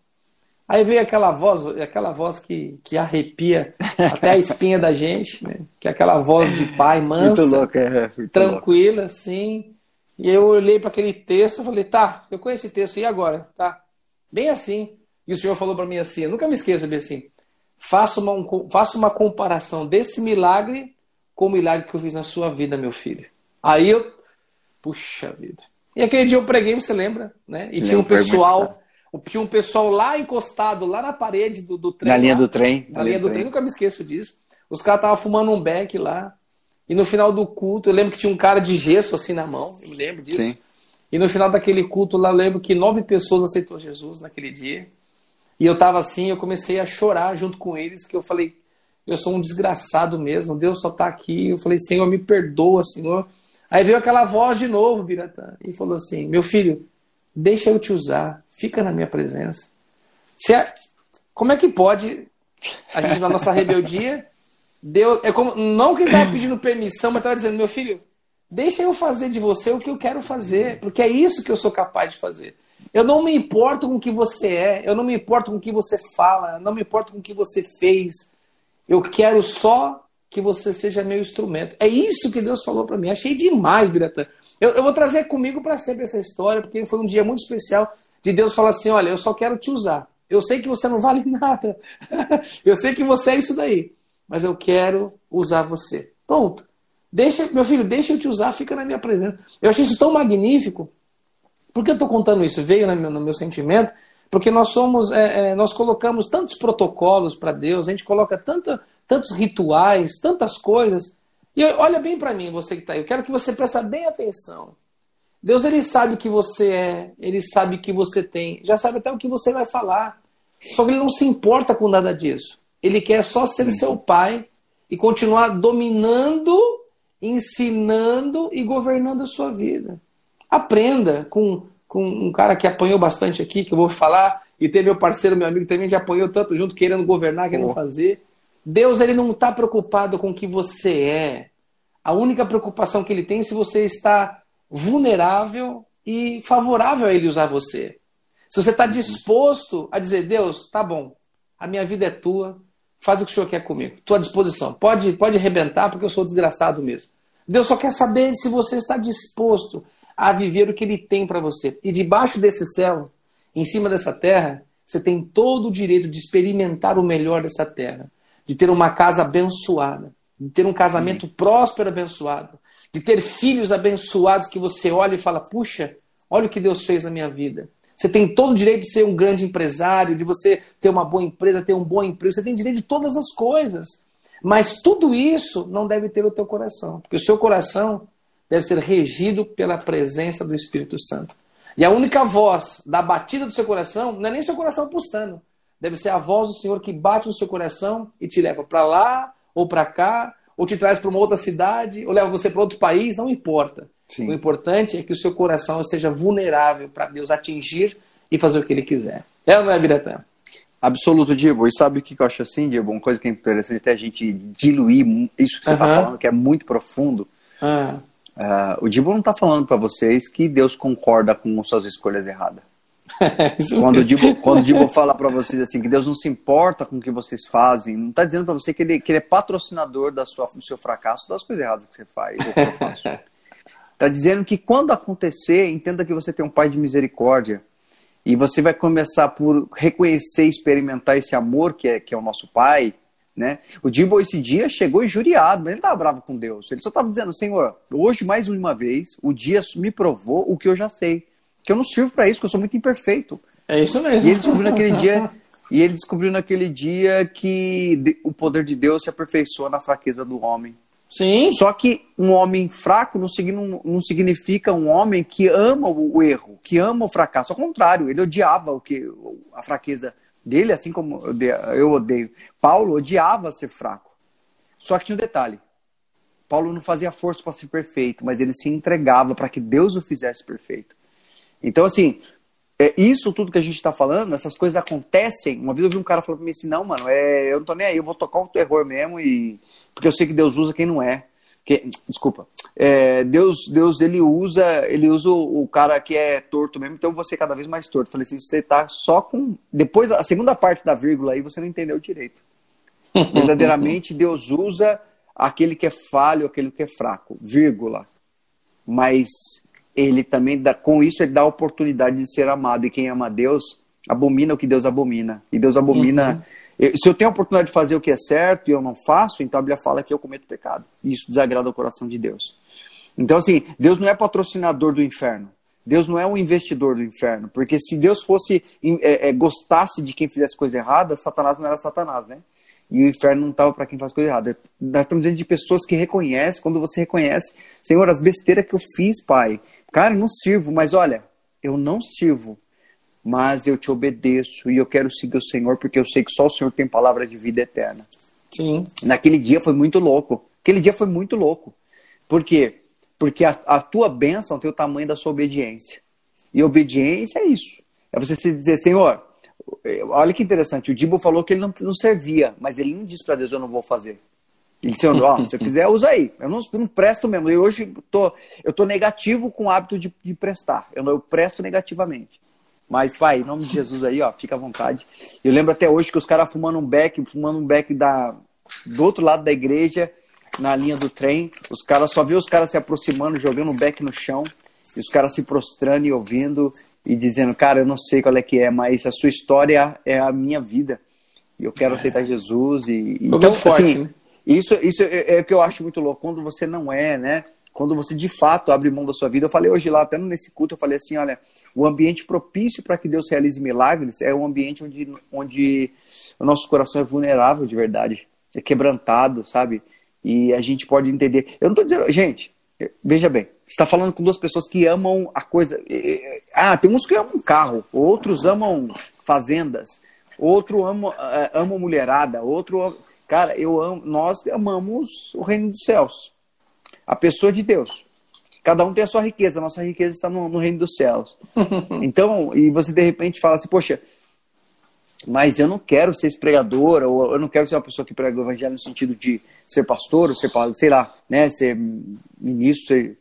Aí veio aquela voz, aquela voz que, que arrepia até a espinha da gente, né? Que é aquela voz de pai mansa, muito louco, é, muito tranquila, louco. assim. E eu olhei para aquele texto e falei, tá, eu conheço esse texto, e agora? Tá, bem assim. E o senhor falou para mim assim, eu nunca me esqueço, bem assim, faça uma, um, faça uma comparação desse milagre com o milagre que eu fiz na sua vida, meu filho. Aí eu, puxa vida. E aquele dia eu preguei, você lembra? Né? E tinha um pessoal, tinha um pessoal lá encostado, lá na parede do, do trem. Na linha lá, do trem. Na linha do trem, trem, nunca me esqueço disso. Os caras estavam fumando um beck lá. E no final do culto, eu lembro que tinha um cara de gesso assim na mão, eu me lembro disso. Sim. E no final daquele culto lá, eu lembro que nove pessoas aceitou Jesus naquele dia. E eu tava assim, eu comecei a chorar junto com eles, que eu falei, eu sou um desgraçado mesmo, Deus só tá aqui. Eu falei, Senhor, me perdoa, Senhor. Aí veio aquela voz de novo, Biratã, e falou assim: Meu filho, deixa eu te usar, fica na minha presença. É... Como é que pode a gente, na nossa rebeldia, Deus, é como, não que ele estava pedindo permissão, mas estava dizendo, meu filho, deixa eu fazer de você o que eu quero fazer, porque é isso que eu sou capaz de fazer. Eu não me importo com o que você é, eu não me importo com o que você fala, eu não me importo com o que você fez. Eu quero só que você seja meu instrumento. É isso que Deus falou para mim. Achei demais, Biratã. Eu, eu, vou trazer comigo para sempre essa história, porque foi um dia muito especial de Deus falar assim: olha, eu só quero te usar. Eu sei que você não vale nada. eu sei que você é isso daí mas eu quero usar você. Ponto. Deixa, meu filho, deixa eu te usar, fica na minha presença. Eu achei isso tão magnífico. Por que eu estou contando isso? Veio no meu, no meu sentimento, porque nós somos, é, é, nós colocamos tantos protocolos para Deus, a gente coloca tantos rituais, tantas coisas. E olha bem para mim, você que está aí. Eu quero que você preste bem atenção. Deus ele sabe o que você é, ele sabe o que você tem, já sabe até o que você vai falar. Só que ele não se importa com nada disso. Ele quer só ser seu pai e continuar dominando, ensinando e governando a sua vida. Aprenda com, com um cara que apanhou bastante aqui, que eu vou falar, e tem meu parceiro, meu amigo também, já apanhou tanto junto, querendo governar, querendo oh. fazer. Deus ele não está preocupado com o que você é. A única preocupação que ele tem é se você está vulnerável e favorável a ele usar você. Se você está disposto a dizer, Deus, tá bom, a minha vida é tua, faz o que o senhor quer comigo. Estou à disposição. Pode, pode arrebentar, porque eu sou desgraçado mesmo. Deus só quer saber se você está disposto a viver o que Ele tem para você. E debaixo desse céu, em cima dessa terra, você tem todo o direito de experimentar o melhor dessa terra, de ter uma casa abençoada, de ter um casamento Sim. próspero abençoado, de ter filhos abençoados que você olha e fala: puxa, olha o que Deus fez na minha vida. Você tem todo o direito de ser um grande empresário, de você ter uma boa empresa, ter um bom emprego. Você tem direito de todas as coisas. Mas tudo isso não deve ter o teu coração. Porque o seu coração deve ser regido pela presença do Espírito Santo. E a única voz da batida do seu coração não é nem seu coração pulsando. Deve ser a voz do Senhor que bate no seu coração e te leva para lá ou para cá, ou te traz para uma outra cidade, ou leva você para outro país, não importa. Sim. O importante é que o seu coração esteja vulnerável para Deus atingir e fazer o que Ele quiser. É ou não é, Biratã? Absoluto, Diego. E sabe o que eu acho assim, Diego? Uma coisa que é interessante até a gente diluir isso que você está falando, que é muito profundo. Uh, o Diego não está falando para vocês que Deus concorda com suas escolhas erradas. quando, o Dibo, quando o Dibo fala para vocês assim que Deus não se importa com o que vocês fazem, não está dizendo para você que ele, que ele é patrocinador da sua, do seu fracasso, das coisas erradas que você faz ou que eu faço. Está dizendo que quando acontecer, entenda que você tem um Pai de misericórdia. E você vai começar por reconhecer e experimentar esse amor que é, que é o nosso Pai, Né? O Jimbo esse dia chegou injuriado, mas ele estava bravo com Deus. Ele só estava dizendo, Senhor, hoje mais uma vez, o dia me provou o que eu já sei. Que eu não sirvo para isso, que eu sou muito imperfeito. É isso mesmo. E ele descobriu naquele dia, e ele descobriu naquele dia que o poder de Deus se aperfeiçoa na fraqueza do homem. Sim. Só que um homem fraco não, não significa um homem que ama o erro, que ama o fracasso. Ao contrário, ele odiava o que a fraqueza dele, assim como eu odeio. Paulo odiava ser fraco. Só que tinha um detalhe. Paulo não fazia força para ser perfeito, mas ele se entregava para que Deus o fizesse perfeito. Então, assim, é, isso tudo que a gente está falando, essas coisas acontecem. Uma vez eu vi um cara falando para mim assim: não, mano, é, eu não tô nem aí, eu vou tocar o terror mesmo, e porque eu sei que Deus usa quem não é. Que, desculpa. É, Deus, Deus ele usa, ele usa o, o, cara que é torto mesmo, então você cada vez mais torto. Falei assim, você tá só com depois a segunda parte da vírgula aí você não entendeu direito. Verdadeiramente Deus usa aquele que é falho, aquele que é fraco, vírgula. Mas ele também dá, com isso ele dá a oportunidade de ser amado e quem ama Deus abomina o que Deus abomina. E Deus abomina uhum se eu tenho a oportunidade de fazer o que é certo e eu não faço, então a Bíblia fala que eu cometo pecado. E isso desagrada o coração de Deus. Então, assim, Deus não é patrocinador do inferno. Deus não é um investidor do inferno. Porque se Deus fosse é, é, gostasse de quem fizesse coisa errada, Satanás não era Satanás, né? E o inferno não estava para quem faz coisa errada. Nós estamos dizendo de pessoas que reconhecem, quando você reconhece, Senhor, as besteiras que eu fiz, Pai. Cara, eu não sirvo, mas olha, eu não sirvo mas eu te obedeço e eu quero seguir o Senhor porque eu sei que só o Senhor tem palavra de vida eterna. Sim. Naquele dia foi muito louco. Aquele dia foi muito louco. Por quê? Porque a, a tua bênção tem o tamanho da sua obediência. E obediência é isso. É você se dizer, Senhor, olha que interessante, o Dibo falou que ele não, não servia, mas ele não disse para Deus, eu não vou fazer. Ele disse, ó, oh, se eu quiser, usa aí. Eu não, eu não presto mesmo. Eu hoje tô, eu tô negativo com o hábito de, de prestar. Eu, eu presto negativamente. Mas, pai, em nome de Jesus aí, ó, fica à vontade. Eu lembro até hoje que os caras fumando um beck, fumando um beck da, do outro lado da igreja, na linha do trem. Os caras só viu os caras se aproximando, jogando um beck no chão. E os caras se prostrando e ouvindo e dizendo, cara, eu não sei qual é que é, mas a sua história é a minha vida. E eu quero é. aceitar Jesus. E, então, forte, assim, né? Isso, isso é, é o que eu acho muito louco. Quando você não é, né? Quando você de fato abre mão da sua vida. Eu falei hoje lá, até nesse culto, eu falei assim, olha, o ambiente propício para que Deus realize milagres é um ambiente onde, onde o nosso coração é vulnerável de verdade, é quebrantado, sabe? E a gente pode entender. Eu não estou dizendo, gente, veja bem, você está falando com duas pessoas que amam a coisa. Ah, tem uns que amam carro, outros amam fazendas, outro ama, eh, ama mulherada, outro. Cara, eu amo, nós amamos o reino dos céus, a pessoa de Deus. Cada um tem a sua riqueza, a nossa riqueza está no, no reino dos céus. então, e você de repente fala assim, poxa, mas eu não quero ser pregador, ou eu não quero ser uma pessoa que prega o evangelho no sentido de ser pastor, ou ser, sei lá, né, ser ministro, ser...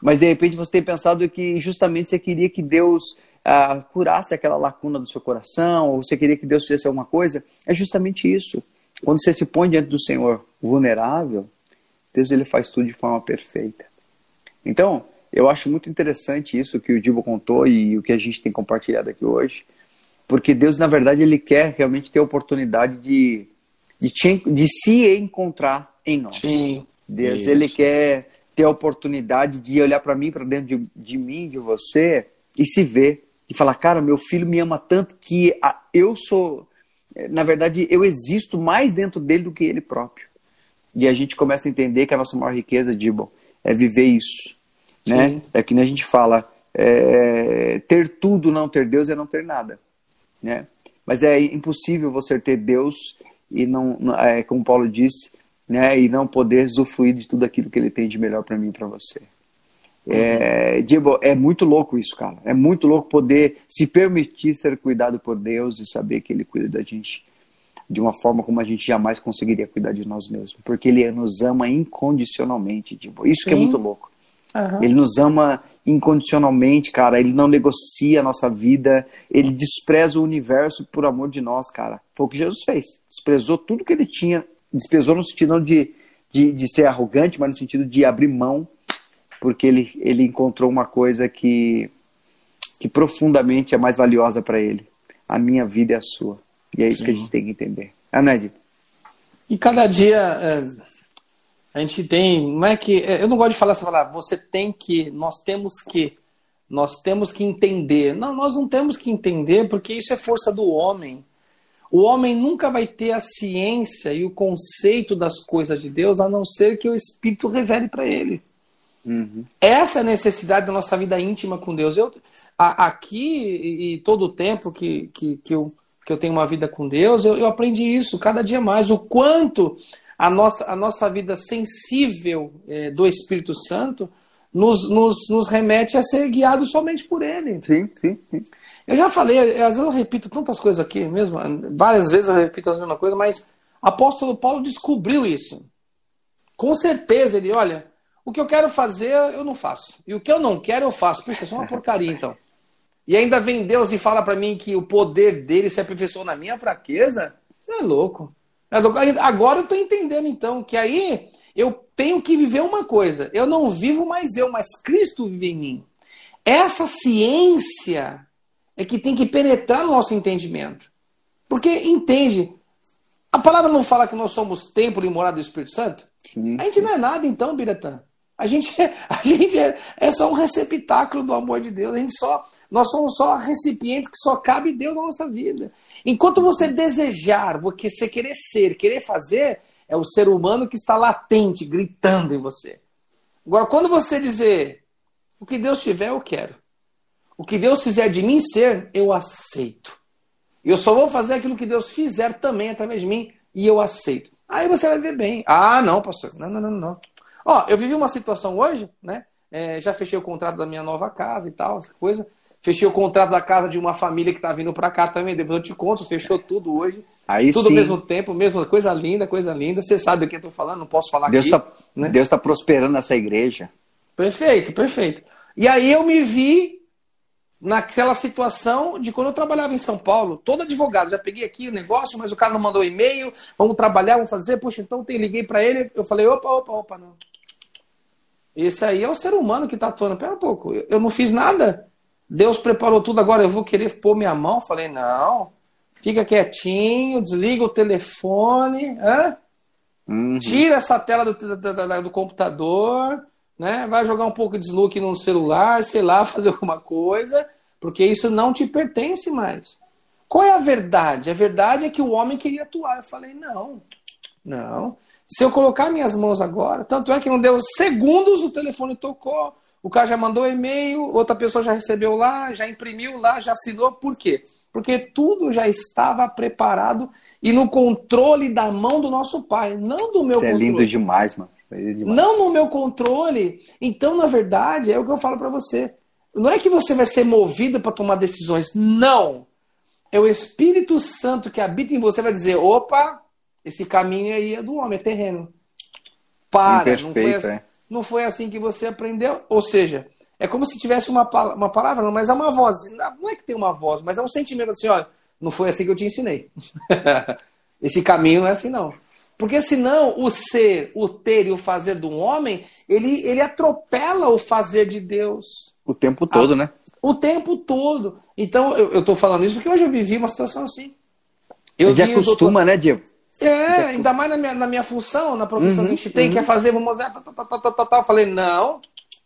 mas de repente você tem pensado que justamente você queria que Deus ah, curasse aquela lacuna do seu coração, ou você queria que Deus fizesse alguma coisa, é justamente isso. Quando você se põe diante do Senhor vulnerável, Deus ele faz tudo de forma perfeita. Então, eu acho muito interessante isso que o Dibo contou e o que a gente tem compartilhado aqui hoje, porque Deus, na verdade, ele quer realmente ter a oportunidade de, de, te, de se encontrar em nós. Sim. Deus, ele quer ter a oportunidade de olhar para mim, para dentro de, de mim, de você, e se ver. E falar, cara, meu filho me ama tanto que eu sou. Na verdade, eu existo mais dentro dele do que ele próprio. E a gente começa a entender que a nossa maior riqueza, Dibble, é viver isso. Né? Sim. É que nem a gente fala, é, ter tudo, não ter Deus é não ter nada. Né? Mas é impossível você ter Deus e não, é, como Paulo disse, né, e não poder usufruir de tudo aquilo que ele tem de melhor para mim e para você. É. Diego, é muito louco isso, cara. É muito louco poder se permitir ser cuidado por Deus e saber que Ele cuida da gente de uma forma como a gente jamais conseguiria cuidar de nós mesmos. Porque Ele nos ama incondicionalmente, Diego. Isso Sim. que é muito louco. Uhum. Ele nos ama incondicionalmente, cara. Ele não negocia a nossa vida. Ele despreza o universo por amor de nós, cara. Foi o que Jesus fez. Desprezou tudo que ele tinha. Desprezou no sentido de, de, de ser arrogante, mas no sentido de abrir mão, porque ele, ele encontrou uma coisa que, que profundamente é mais valiosa para ele. A minha vida é a sua. E é isso Sim. que a gente tem que entender. É, Ned? E cada dia é, a gente tem, não é que, é, eu não gosto de falar essa palavra, você tem que, nós temos que, nós temos que entender. Não, nós não temos que entender porque isso é força do homem. O homem nunca vai ter a ciência e o conceito das coisas de Deus a não ser que o Espírito revele para ele. Uhum. Essa é a necessidade da nossa vida íntima com Deus. Eu, a, aqui e, todo o tempo que, que, que, eu, que eu tenho uma vida com Deus, eu, eu aprendi isso cada dia mais. O quanto a nossa, a nossa vida sensível é, do Espírito Santo nos, nos, nos remete a ser guiado somente por Ele. Sim, sim, sim. Eu já falei, às vezes eu repito tantas coisas aqui mesmo, várias vezes eu repito a mesma coisa, mas apóstolo Paulo descobriu isso. Com certeza, ele, olha, o que eu quero fazer, eu não faço. E o que eu não quero, eu faço. Puxa, isso é uma porcaria, então. E ainda vem Deus e fala para mim que o poder dele se aperfeiçoou na minha fraqueza? Isso é louco. Agora eu estou entendendo, então, que aí eu tenho que viver uma coisa. Eu não vivo mais eu, mas Cristo vive em mim. Essa ciência é que tem que penetrar no nosso entendimento. Porque, entende, a palavra não fala que nós somos templo e morada do Espírito Santo? Sim, a gente sim. não é nada, então, Biratã. A gente, é, a gente é, é só um receptáculo do amor de Deus. A gente só, nós somos só recipientes que só cabe Deus na nossa vida. Enquanto você desejar, você querer ser, querer fazer, é o ser humano que está latente, gritando em você. Agora, quando você dizer o que Deus tiver, eu quero. O que Deus fizer de mim ser, eu aceito. Eu só vou fazer aquilo que Deus fizer também através de mim e eu aceito. Aí você vai ver bem. Ah, não, pastor. Não, não, não, não. Ó, eu vivi uma situação hoje, né? É, já fechei o contrato da minha nova casa e tal, essa coisa. Fechei o contrato da casa de uma família que tá vindo para cá também. Depois eu te conto, fechou tudo hoje. Aí tudo sim. ao mesmo tempo, mesmo coisa linda, coisa linda. Você sabe do que eu tô falando, não posso falar Deus aqui. Tá, né? Deus está prosperando essa igreja. Perfeito, perfeito. E aí eu me vi naquela situação de quando eu trabalhava em São Paulo, todo advogado, já peguei aqui o negócio, mas o cara não mandou e-mail, vamos trabalhar, vamos fazer, poxa, então tem, liguei para ele, eu falei, opa, opa, opa, não. Esse aí é o ser humano que está atuando. Pera um pouco, eu não fiz nada. Deus preparou tudo, agora eu vou querer pôr minha mão. Falei, não, fica quietinho, desliga o telefone, uhum. tira essa tela do, do, do, do, computador, né? vai jogar um pouco de look no celular, sei lá, fazer alguma coisa, porque isso não te pertence mais. Qual é a verdade? A verdade é que o homem queria atuar. Eu falei, não, não. Se eu colocar minhas mãos agora, tanto é que não deu segundos, o telefone tocou, o cara já mandou e-mail, outra pessoa já recebeu lá, já imprimiu lá, já assinou. Por quê? Porque tudo já estava preparado e no controle da mão do nosso pai, não do meu Isso controle. É lindo demais, mano. É demais. Não no meu controle. Então, na verdade, é o que eu falo para você. Não é que você vai ser movido para tomar decisões. Não. É o Espírito Santo que habita em você vai dizer: opa, esse caminho aí é do homem, é terreno. Para, não, foi assim, é. não foi assim que você aprendeu. Ou seja, é como se tivesse uma, uma palavra, mas é uma voz. Não é que tem uma voz, mas é um sentimento assim, olha, não foi assim que eu te ensinei. esse caminho não é assim, não. Porque senão o ser, o ter e o fazer do homem, ele, ele atropela o fazer de Deus. O tempo todo, né? O tempo todo. Então, eu estou falando isso porque hoje eu vivi uma situação assim. Eu já acostuma, doutor... né, Diego? É, ainda mais na minha, na minha função, na profissão uhum, que a gente tem, uhum. quer fazer, vamos fazer, tá, tá, tá, tá, tá, tá. Eu falei, não,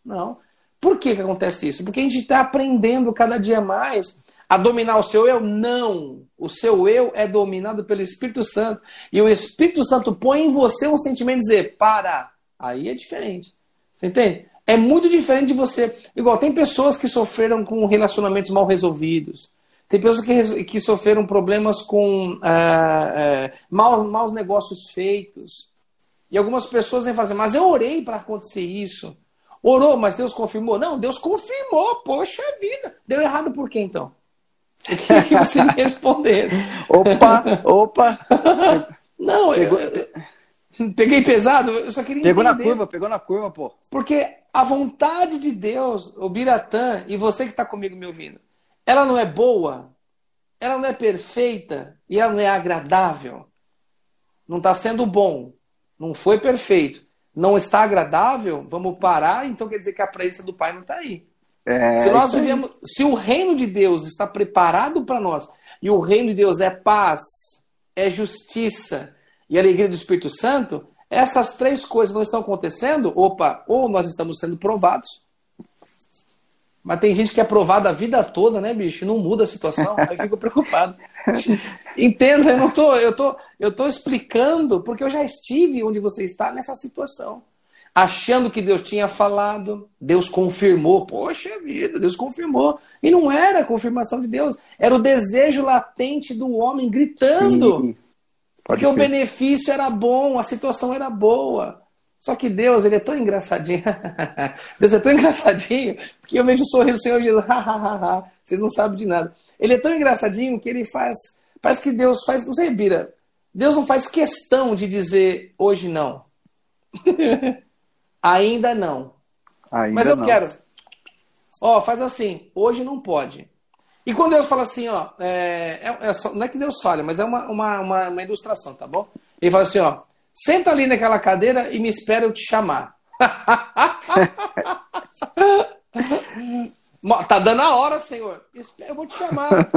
não. Por que, que acontece isso? Porque a gente está aprendendo cada dia mais a dominar o seu eu? Não. O seu eu é dominado pelo Espírito Santo. E o Espírito Santo põe em você um sentimento de dizer, para. Aí é diferente. Você entende? É muito diferente de você. Igual, tem pessoas que sofreram com relacionamentos mal resolvidos. Tem pessoas que, que sofreram problemas com é, é, maus, maus negócios feitos. E algumas pessoas vêm fazer, mas eu orei para acontecer isso. Orou, mas Deus confirmou? Não, Deus confirmou. Poxa vida. Deu errado por quê então? Eu queria que você me respondesse. opa, opa. Não, pegou... eu, eu, peguei pesado, eu só queria Pegou entender. na curva, pegou na curva, pô. Porque a vontade de Deus, o Biratã, e você que está comigo me ouvindo, ela não é boa, ela não é perfeita e ela não é agradável. Não está sendo bom, não foi perfeito, não está agradável, vamos parar, então quer dizer que a presença do Pai não está aí. É, se nós vivemos, se o reino de Deus está preparado para nós, e o reino de Deus é paz, é justiça, e alegria do Espírito Santo, essas três coisas não estão acontecendo, opa, ou nós estamos sendo provados, mas tem gente que é provada a vida toda, né, bicho? Não muda a situação, aí fico preocupado. Entenda, eu não tô, eu tô, eu tô explicando porque eu já estive onde você está nessa situação. Achando que Deus tinha falado, Deus confirmou. Poxa vida, Deus confirmou. E não era a confirmação de Deus, era o desejo latente do homem gritando. Porque o benefício era bom, a situação era boa. Só que Deus, ele é tão engraçadinho. Deus é tão engraçadinho que eu vejo o sorriso do Senhor e diz, vocês não sabem de nada. Ele é tão engraçadinho que ele faz. Parece que Deus faz. Não sei, Bira. Deus não faz questão de dizer hoje não. Ainda não. Ainda Mas eu não. quero. Ó, faz assim, hoje não pode. E quando Deus fala assim, ó, é, é, é só, não é que Deus fale, mas é uma, uma, uma, uma ilustração, tá bom? Ele fala assim, ó, Senta ali naquela cadeira e me espera eu te chamar. tá dando a hora, Senhor. Eu vou te chamar.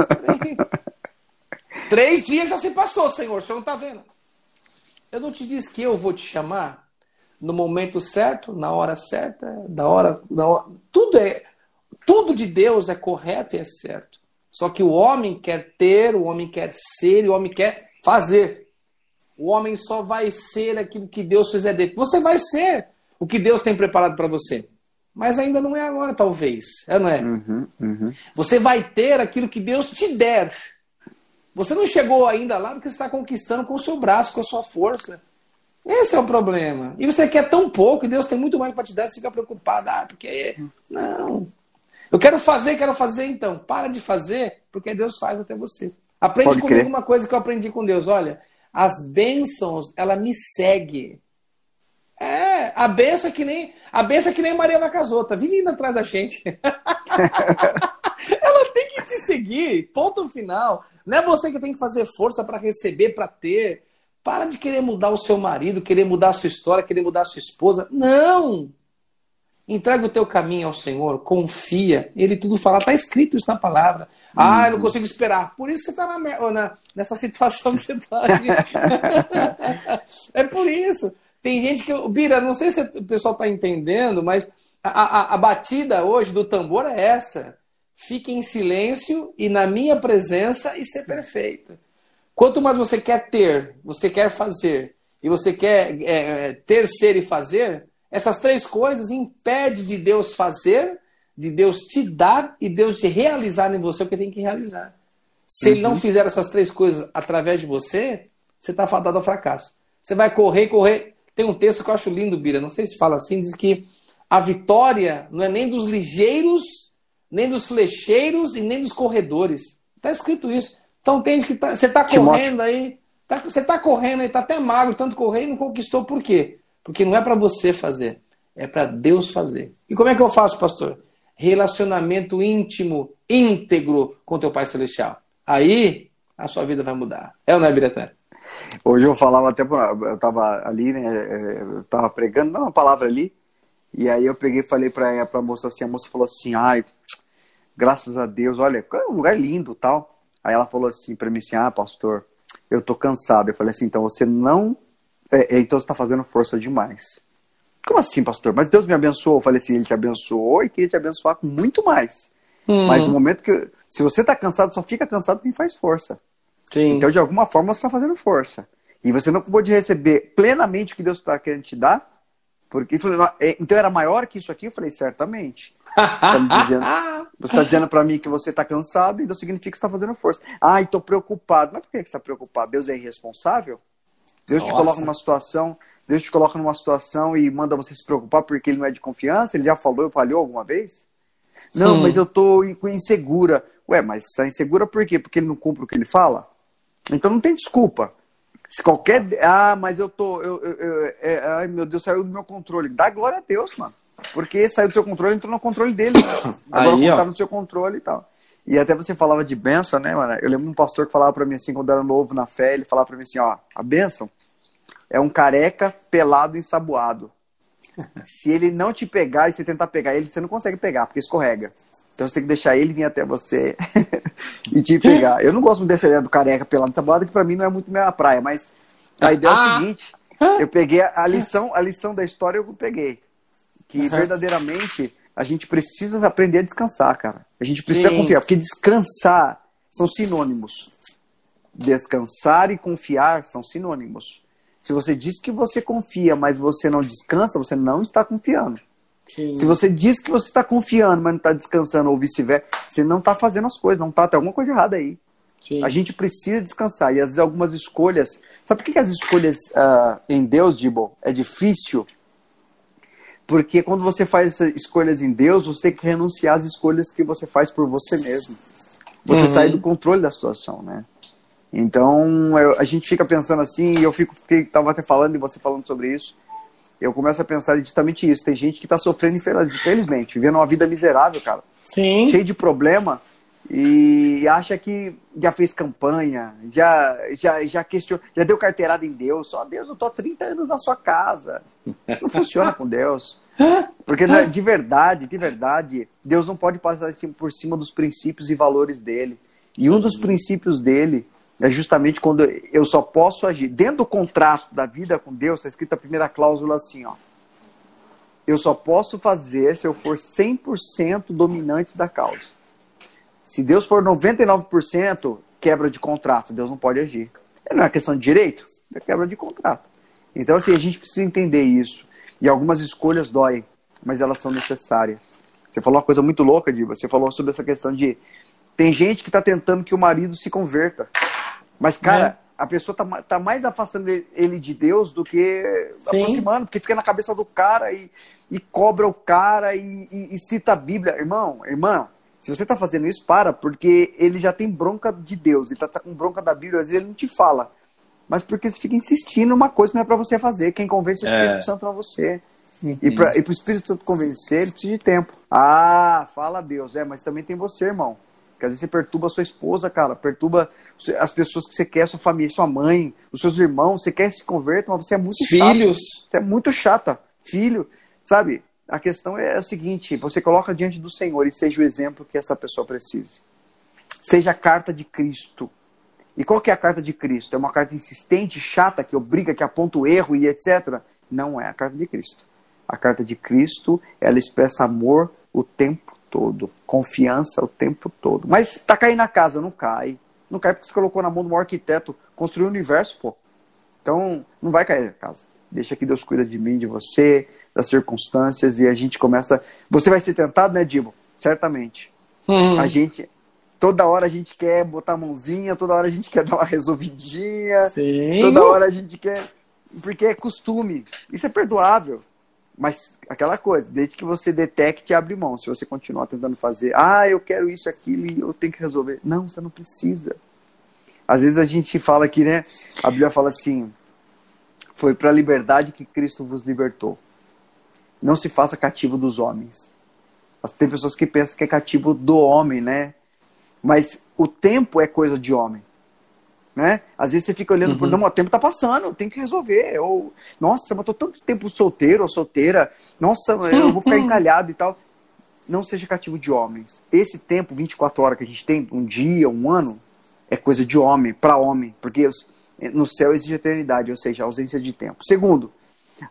Três dias já se passou, Senhor. O Senhor não está vendo. Eu não te disse que eu vou te chamar no momento certo, na hora certa, da hora, da hora. Tudo é, tudo de Deus é correto e é certo. Só que o homem quer ter, o homem quer ser, o homem quer fazer. O homem só vai ser aquilo que Deus fizer dele. Você vai ser o que Deus tem preparado para você. Mas ainda não é agora, talvez. É, não é? Uhum, uhum. Você vai ter aquilo que Deus te der. Você não chegou ainda lá porque você está conquistando com o seu braço, com a sua força. Esse é o problema. E você quer tão pouco e Deus tem muito mais para te dar, você fica preocupado. Ah, porque. Não. Eu quero fazer, quero fazer então. Para de fazer, porque Deus faz até você. Aprende Pode comigo crer. uma coisa que eu aprendi com Deus. Olha, as bênçãos, ela me segue. É, a benção é que nem a benção é que nem Maria Vacasota, vive indo atrás da gente. ela tem que te seguir, ponto final. Não é você que tem que fazer força para receber, para ter. Para de querer mudar o seu marido, querer mudar a sua história, querer mudar a sua esposa. Não! Entrega o teu caminho ao Senhor, confia. Ele tudo fala, está escrito isso na palavra. Ah, eu não uhum. consigo esperar. Por isso você está na, na, nessa situação que você está. é por isso. Tem gente que. Bira, não sei se o pessoal está entendendo, mas a, a, a batida hoje do tambor é essa. Fique em silêncio e na minha presença e ser perfeito. Quanto mais você quer ter, você quer fazer, e você quer é, é ter, ser e fazer, essas três coisas impedem de Deus fazer de Deus te dar e Deus te realizar em você o que tem que realizar. Se uhum. ele não uhum. fizer essas três coisas através de você, você está fadado ao fracasso. Você vai correr, correr. Tem um texto que eu acho lindo, Bira, não sei se fala assim, diz que a vitória não é nem dos ligeiros, nem dos flecheiros e nem dos corredores. Está escrito isso. Então tem que tá, você está correndo aí, tá, você está correndo aí, está até magro, tanto correr e não conquistou. Por quê? Porque não é para você fazer, é para Deus fazer. E como é que eu faço, pastor? Relacionamento íntimo, íntegro com teu Pai Celestial. Aí a sua vida vai mudar. É ou não é, Biretã? Hoje eu falava até, eu estava ali, né, é, eu estava pregando, não uma palavra ali, e aí eu peguei e falei para a moça assim, a moça falou assim, ai, graças a Deus, olha, é um lugar lindo tal. Aí ela falou assim para mim assim, ah, pastor, eu tô cansado. Eu falei assim, então você não, é, então você está fazendo força demais. Como assim, pastor? Mas Deus me abençoou. Eu falei assim, ele te abençoou e queria te abençoar com muito mais. Hum. Mas no momento que. Se você está cansado, só fica cansado quem faz força. Sim. Então, de alguma forma, você está fazendo força. E você não pode receber plenamente o que Deus está querendo te dar. Porque é, então era maior que isso aqui? Eu falei, certamente. Tá você está dizendo para mim que você está cansado, então significa que você está fazendo força. Ah, estou preocupado. Mas por que você está preocupado? Deus é irresponsável? Deus Nossa. te coloca numa situação Deus te coloca numa situação e manda você se preocupar porque ele não é de confiança? Ele já falou, falhou alguma vez? Não, mas eu tô insegura. Ué, mas está insegura por quê? Porque ele não cumpre o que ele fala? Então não tem desculpa. Se qualquer. Ah, mas eu tô. Eu, eu, eu, é, ai, meu Deus, saiu do meu controle. Dá glória a Deus, mano. Porque saiu do seu controle, entrou no controle dele. Agora Aí, tá no seu controle e tal. E até você falava de bênção, né, mano? Eu lembro um pastor que falava pra mim assim, quando eu era novo na fé, ele falava pra mim assim, ó, a bênção é um careca pelado ensaboado. Se ele não te pegar e você tentar pegar ele, você não consegue pegar, porque escorrega. Então você tem que deixar ele vir até você e te pegar. Eu não gosto dessa ideia do careca pelado ensaboado, que pra mim não é muito minha praia, mas A ideia é o seguinte, eu peguei a lição, a lição da história eu peguei. Que verdadeiramente a gente precisa aprender a descansar, cara. A gente precisa Sim. confiar, porque descansar são sinônimos. Descansar e confiar são sinônimos. Se você diz que você confia, mas você não descansa, você não está confiando. Sim. Se você diz que você está confiando, mas não está descansando, ou vice-versa, você não está fazendo as coisas, não está, tem alguma coisa errada aí. Sim. A gente precisa descansar. E às vezes algumas escolhas. Sabe por que, que as escolhas uh, em Deus, Dibo, é difícil? Porque quando você faz escolhas em Deus, você tem que renunciar às escolhas que você faz por você mesmo. Você uhum. sai do controle da situação, né? Então, eu, a gente fica pensando assim, e eu fico, fiquei, tava até falando, e você falando sobre isso, eu começo a pensar justamente isso. Tem gente que está sofrendo, infelizmente, vivendo uma vida miserável, cara. Sim. Cheio de problema, e acha que já fez campanha, já, já, já questionou, já deu carteirada em Deus. Só Deus, eu tô há 30 anos na sua casa. Não funciona com Deus. Porque né, de verdade, de verdade, Deus não pode passar por cima dos princípios e valores dele. E um dos princípios dele é justamente quando eu só posso agir. Dentro do contrato da vida com Deus, está escrita a primeira cláusula assim, ó. Eu só posso fazer se eu for 100% dominante da causa. Se Deus for 99%, quebra de contrato, Deus não pode agir. Não é uma questão de direito, é quebra de contrato. Então, assim, a gente precisa entender isso. E algumas escolhas doem, mas elas são necessárias. Você falou uma coisa muito louca, Diva. Você falou sobre essa questão de. Tem gente que está tentando que o marido se converta. Mas, cara, é. a pessoa tá, tá mais afastando ele de Deus do que Sim. aproximando, porque fica na cabeça do cara e, e cobra o cara e, e, e cita a Bíblia. Irmão, irmão, se você está fazendo isso, para, porque ele já tem bronca de Deus, ele está tá com bronca da Bíblia, às vezes ele não te fala. Mas porque você fica insistindo uma coisa não é para você fazer. Quem convence é o Espírito é. Santo é você. Uhum. E para o Espírito Santo convencer, ele precisa de tempo. Ah, fala Deus, é, mas também tem você, irmão. Porque às vezes você perturba a sua esposa, cara, perturba as pessoas que você quer, sua família, sua mãe, os seus irmãos, você quer se converter, mas você é muito Filhos. Chata. Você é muito chata. Filho, sabe? A questão é a seguinte: você coloca diante do Senhor e seja o exemplo que essa pessoa precise. Seja a carta de Cristo. E qual que é a carta de Cristo? É uma carta insistente, chata, que obriga, que aponta o erro e etc. Não é a carta de Cristo. A carta de Cristo, ela expressa amor o tempo todo, confiança o tempo todo. Mas tá caindo na casa, não cai. Não cai porque você colocou na mão do maior arquiteto, construiu o universo, pô. Então, não vai cair na casa. Deixa que Deus cuida de mim, de você, das circunstâncias, e a gente começa. Você vai ser tentado, né, Dibo? Certamente. Hum. A gente. Toda hora a gente quer botar a mãozinha, toda hora a gente quer dar uma resolvidinha. Sim. Toda hora a gente quer. Porque é costume. Isso é perdoável. Mas aquela coisa, desde que você detecte e abre mão. Se você continuar tentando fazer, ah, eu quero isso, aquilo e eu tenho que resolver. Não, você não precisa. Às vezes a gente fala aqui, né? A Bíblia fala assim: foi para a liberdade que Cristo vos libertou. Não se faça cativo dos homens. Tem pessoas que pensam que é cativo do homem, né? Mas o tempo é coisa de homem né? Às vezes você fica olhando uhum. por, não, o tempo tá passando, tem que resolver. Ou, nossa, mas tô tanto tempo solteiro ou solteira, nossa, eu vou ficar encalhado e tal. Não seja cativo de homens. Esse tempo, 24 horas que a gente tem, um dia, um ano, é coisa de homem, para homem, porque no céu existe eternidade, ou seja, ausência de tempo. Segundo,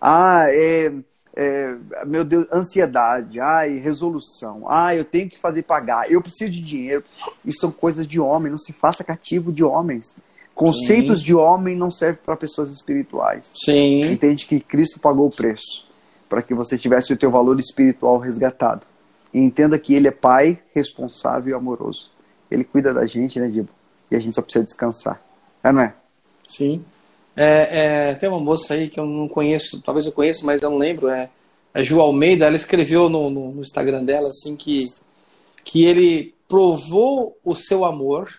ah, é, é, meu Deus, ansiedade, ai, resolução, ah, eu tenho que fazer pagar, eu preciso de dinheiro. Isso são coisas de homem, não se faça cativo de homens. Conceitos Sim. de homem não servem para pessoas espirituais. Sim. Entende que Cristo pagou o preço para que você tivesse o teu valor espiritual resgatado. E entenda que Ele é Pai responsável e amoroso. Ele cuida da gente, né, Dibo? E a gente só precisa descansar. É, não é? Sim. É, é, tem uma moça aí que eu não conheço, talvez eu conheça, mas eu não lembro. É, é Ju Almeida. Ela escreveu no, no, no Instagram dela assim que, que ele provou o seu amor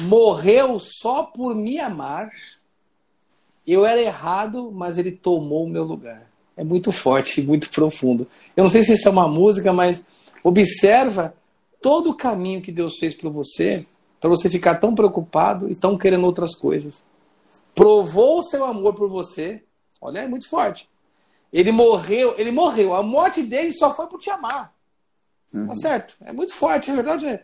morreu só por me amar. Eu era errado, mas ele tomou o meu lugar. É muito forte, muito profundo. Eu não sei se isso é uma música, mas observa todo o caminho que Deus fez para você, para você ficar tão preocupado e tão querendo outras coisas. Provou o seu amor por você. Olha, é muito forte. Ele morreu, ele morreu. A morte dele só foi por te amar. Tá uhum. Tá certo? É muito forte, é verdade.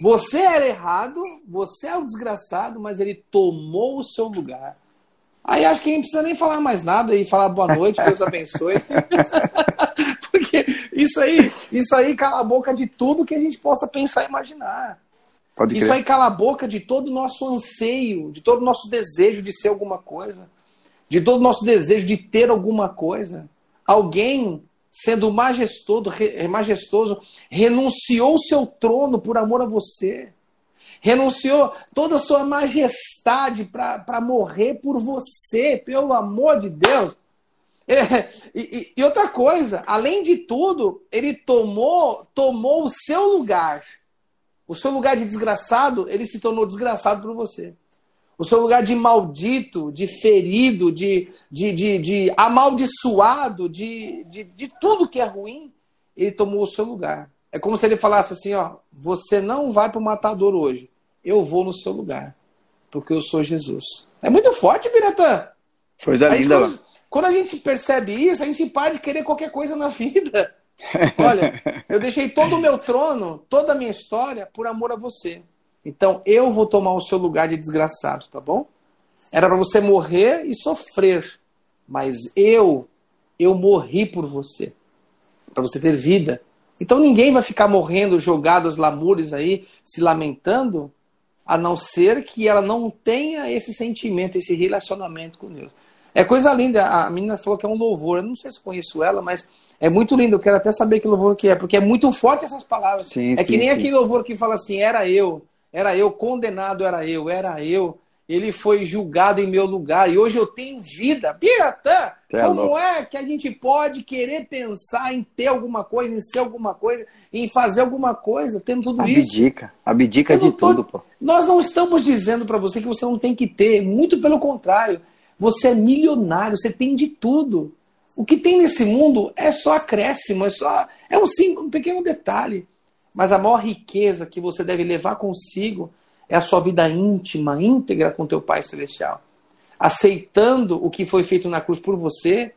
Você era errado, você é o desgraçado, mas ele tomou o seu lugar. Aí acho que a gente precisa nem falar mais nada e falar boa noite, Deus abençoe. Porque isso aí, isso aí cala a boca de tudo que a gente possa pensar e imaginar. Pode isso aí cala a boca de todo o nosso anseio, de todo o nosso desejo de ser alguma coisa, de todo o nosso desejo de ter alguma coisa. Alguém sendo majestoso, majestoso renunciou seu trono por amor a você renunciou toda a sua majestade para morrer por você, pelo amor de Deus. É, e, e, outra coisa, além de tudo, ele tomou, tomou o seu lugar. O seu lugar de desgraçado, ele se tornou desgraçado por você. O seu lugar de maldito, de ferido, de, de, de, de amaldiçoado, de, de, de tudo que é ruim, ele tomou o seu lugar. É como se ele falasse assim, ó, você não vai para o matador hoje. Eu vou no seu lugar. Porque eu sou Jesus. É muito forte, Piratã. Coisa linda. Quando, quando a gente percebe isso, a gente para de querer qualquer coisa na vida. Olha, eu deixei todo o meu trono, toda a minha história, por amor a você. Então eu vou tomar o seu lugar de desgraçado, tá bom? Era para você morrer e sofrer, mas eu, eu morri por você, para você ter vida. Então ninguém vai ficar morrendo, jogado aos lamúrios aí, se lamentando, a não ser que ela não tenha esse sentimento, esse relacionamento com Deus. É coisa linda. A menina falou que é um louvor. Eu não sei se conheço ela, mas é muito lindo. Eu quero até saber que louvor que é, porque é muito forte essas palavras. Sim, é sim, que nem sim. aquele louvor que fala assim: era eu, era eu, condenado era eu, era eu ele foi julgado em meu lugar e hoje eu tenho vida. Piratã, é como louco. é que a gente pode querer pensar em ter alguma coisa, em ser alguma coisa, em fazer alguma coisa, tendo tudo abdica, isso? Abdica, abdica de tô... tudo, pô. Nós não estamos dizendo para você que você não tem que ter, muito pelo contrário. Você é milionário, você tem de tudo. O que tem nesse mundo é só acréscimo, é só é um, sim, um pequeno detalhe. Mas a maior riqueza que você deve levar consigo é a sua vida íntima, íntegra com teu Pai Celestial. Aceitando o que foi feito na cruz por você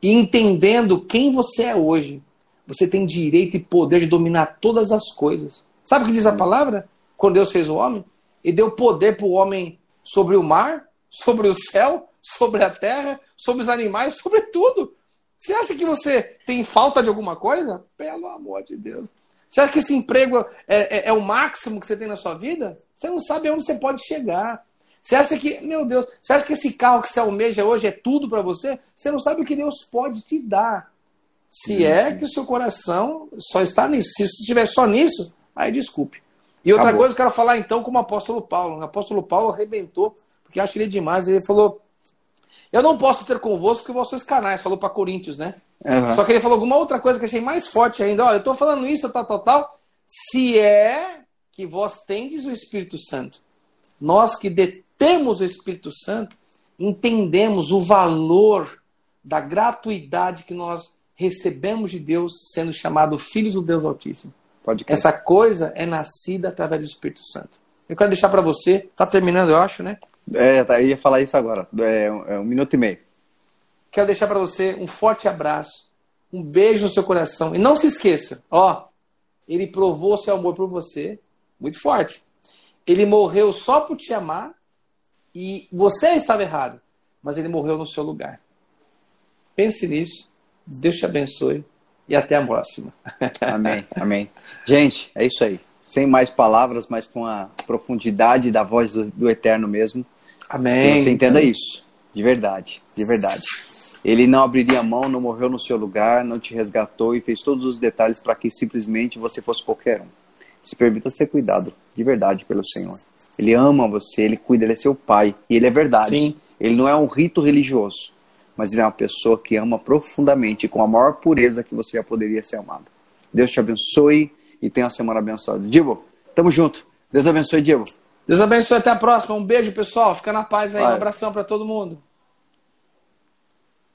e entendendo quem você é hoje. Você tem direito e poder de dominar todas as coisas. Sabe o que diz a palavra? Quando Deus fez o homem, e deu poder para o homem sobre o mar, sobre o céu, sobre a terra, sobre os animais, sobre tudo. Você acha que você tem falta de alguma coisa? Pelo amor de Deus. Você acha que esse emprego é, é, é o máximo que você tem na sua vida? Você não sabe aonde você pode chegar. Você acha que, meu Deus, você acha que esse carro que você almeja hoje é tudo para você? Você não sabe o que Deus pode te dar. Se é que o seu coração só está nisso. Se estiver só nisso, aí desculpe. E outra Acabou. coisa que eu quero falar então com o apóstolo Paulo. O apóstolo Paulo arrebentou, porque acho ele demais. Ele falou: Eu não posso ter convosco porque vós sois canais. Falou para Coríntios, né? Uhum. Só que ele falou alguma outra coisa que achei mais forte ainda. Ó, eu estou falando isso, tal, tal, tal. Se é que vós tendes o Espírito Santo. Nós que detemos o Espírito Santo, entendemos o valor da gratuidade que nós recebemos de Deus, sendo chamados filhos do Deus Altíssimo. Pode Essa coisa é nascida através do Espírito Santo. Eu quero deixar para você, tá terminando, eu acho, né? É, tá, eu ia falar isso agora. É um, é um minuto e meio. Quero deixar para você um forte abraço, um beijo no seu coração. E não se esqueça, ó, ele provou seu amor por você muito forte. Ele morreu só por te amar e você estava errado, mas ele morreu no seu lugar. Pense nisso. Deus te abençoe e até a próxima. Amém, amém. Gente, é isso aí. Sem mais palavras, mas com a profundidade da voz do, do Eterno mesmo. Amém. Que você entenda isso, de verdade, de verdade. Ele não abriria a mão, não morreu no seu lugar, não te resgatou e fez todos os detalhes para que simplesmente você fosse qualquer um. Se permita ser cuidado de verdade pelo Senhor. Ele ama você, ele cuida, ele é seu pai. E ele é verdade. Sim. Ele não é um rito religioso, mas ele é uma pessoa que ama profundamente, com a maior pureza que você já poderia ser amado. Deus te abençoe e tenha uma semana abençoada. Diego, tamo junto. Deus abençoe, Diego. Deus abençoe, até a próxima. Um beijo, pessoal. Fica na paz aí. Vai. Um abração para todo mundo.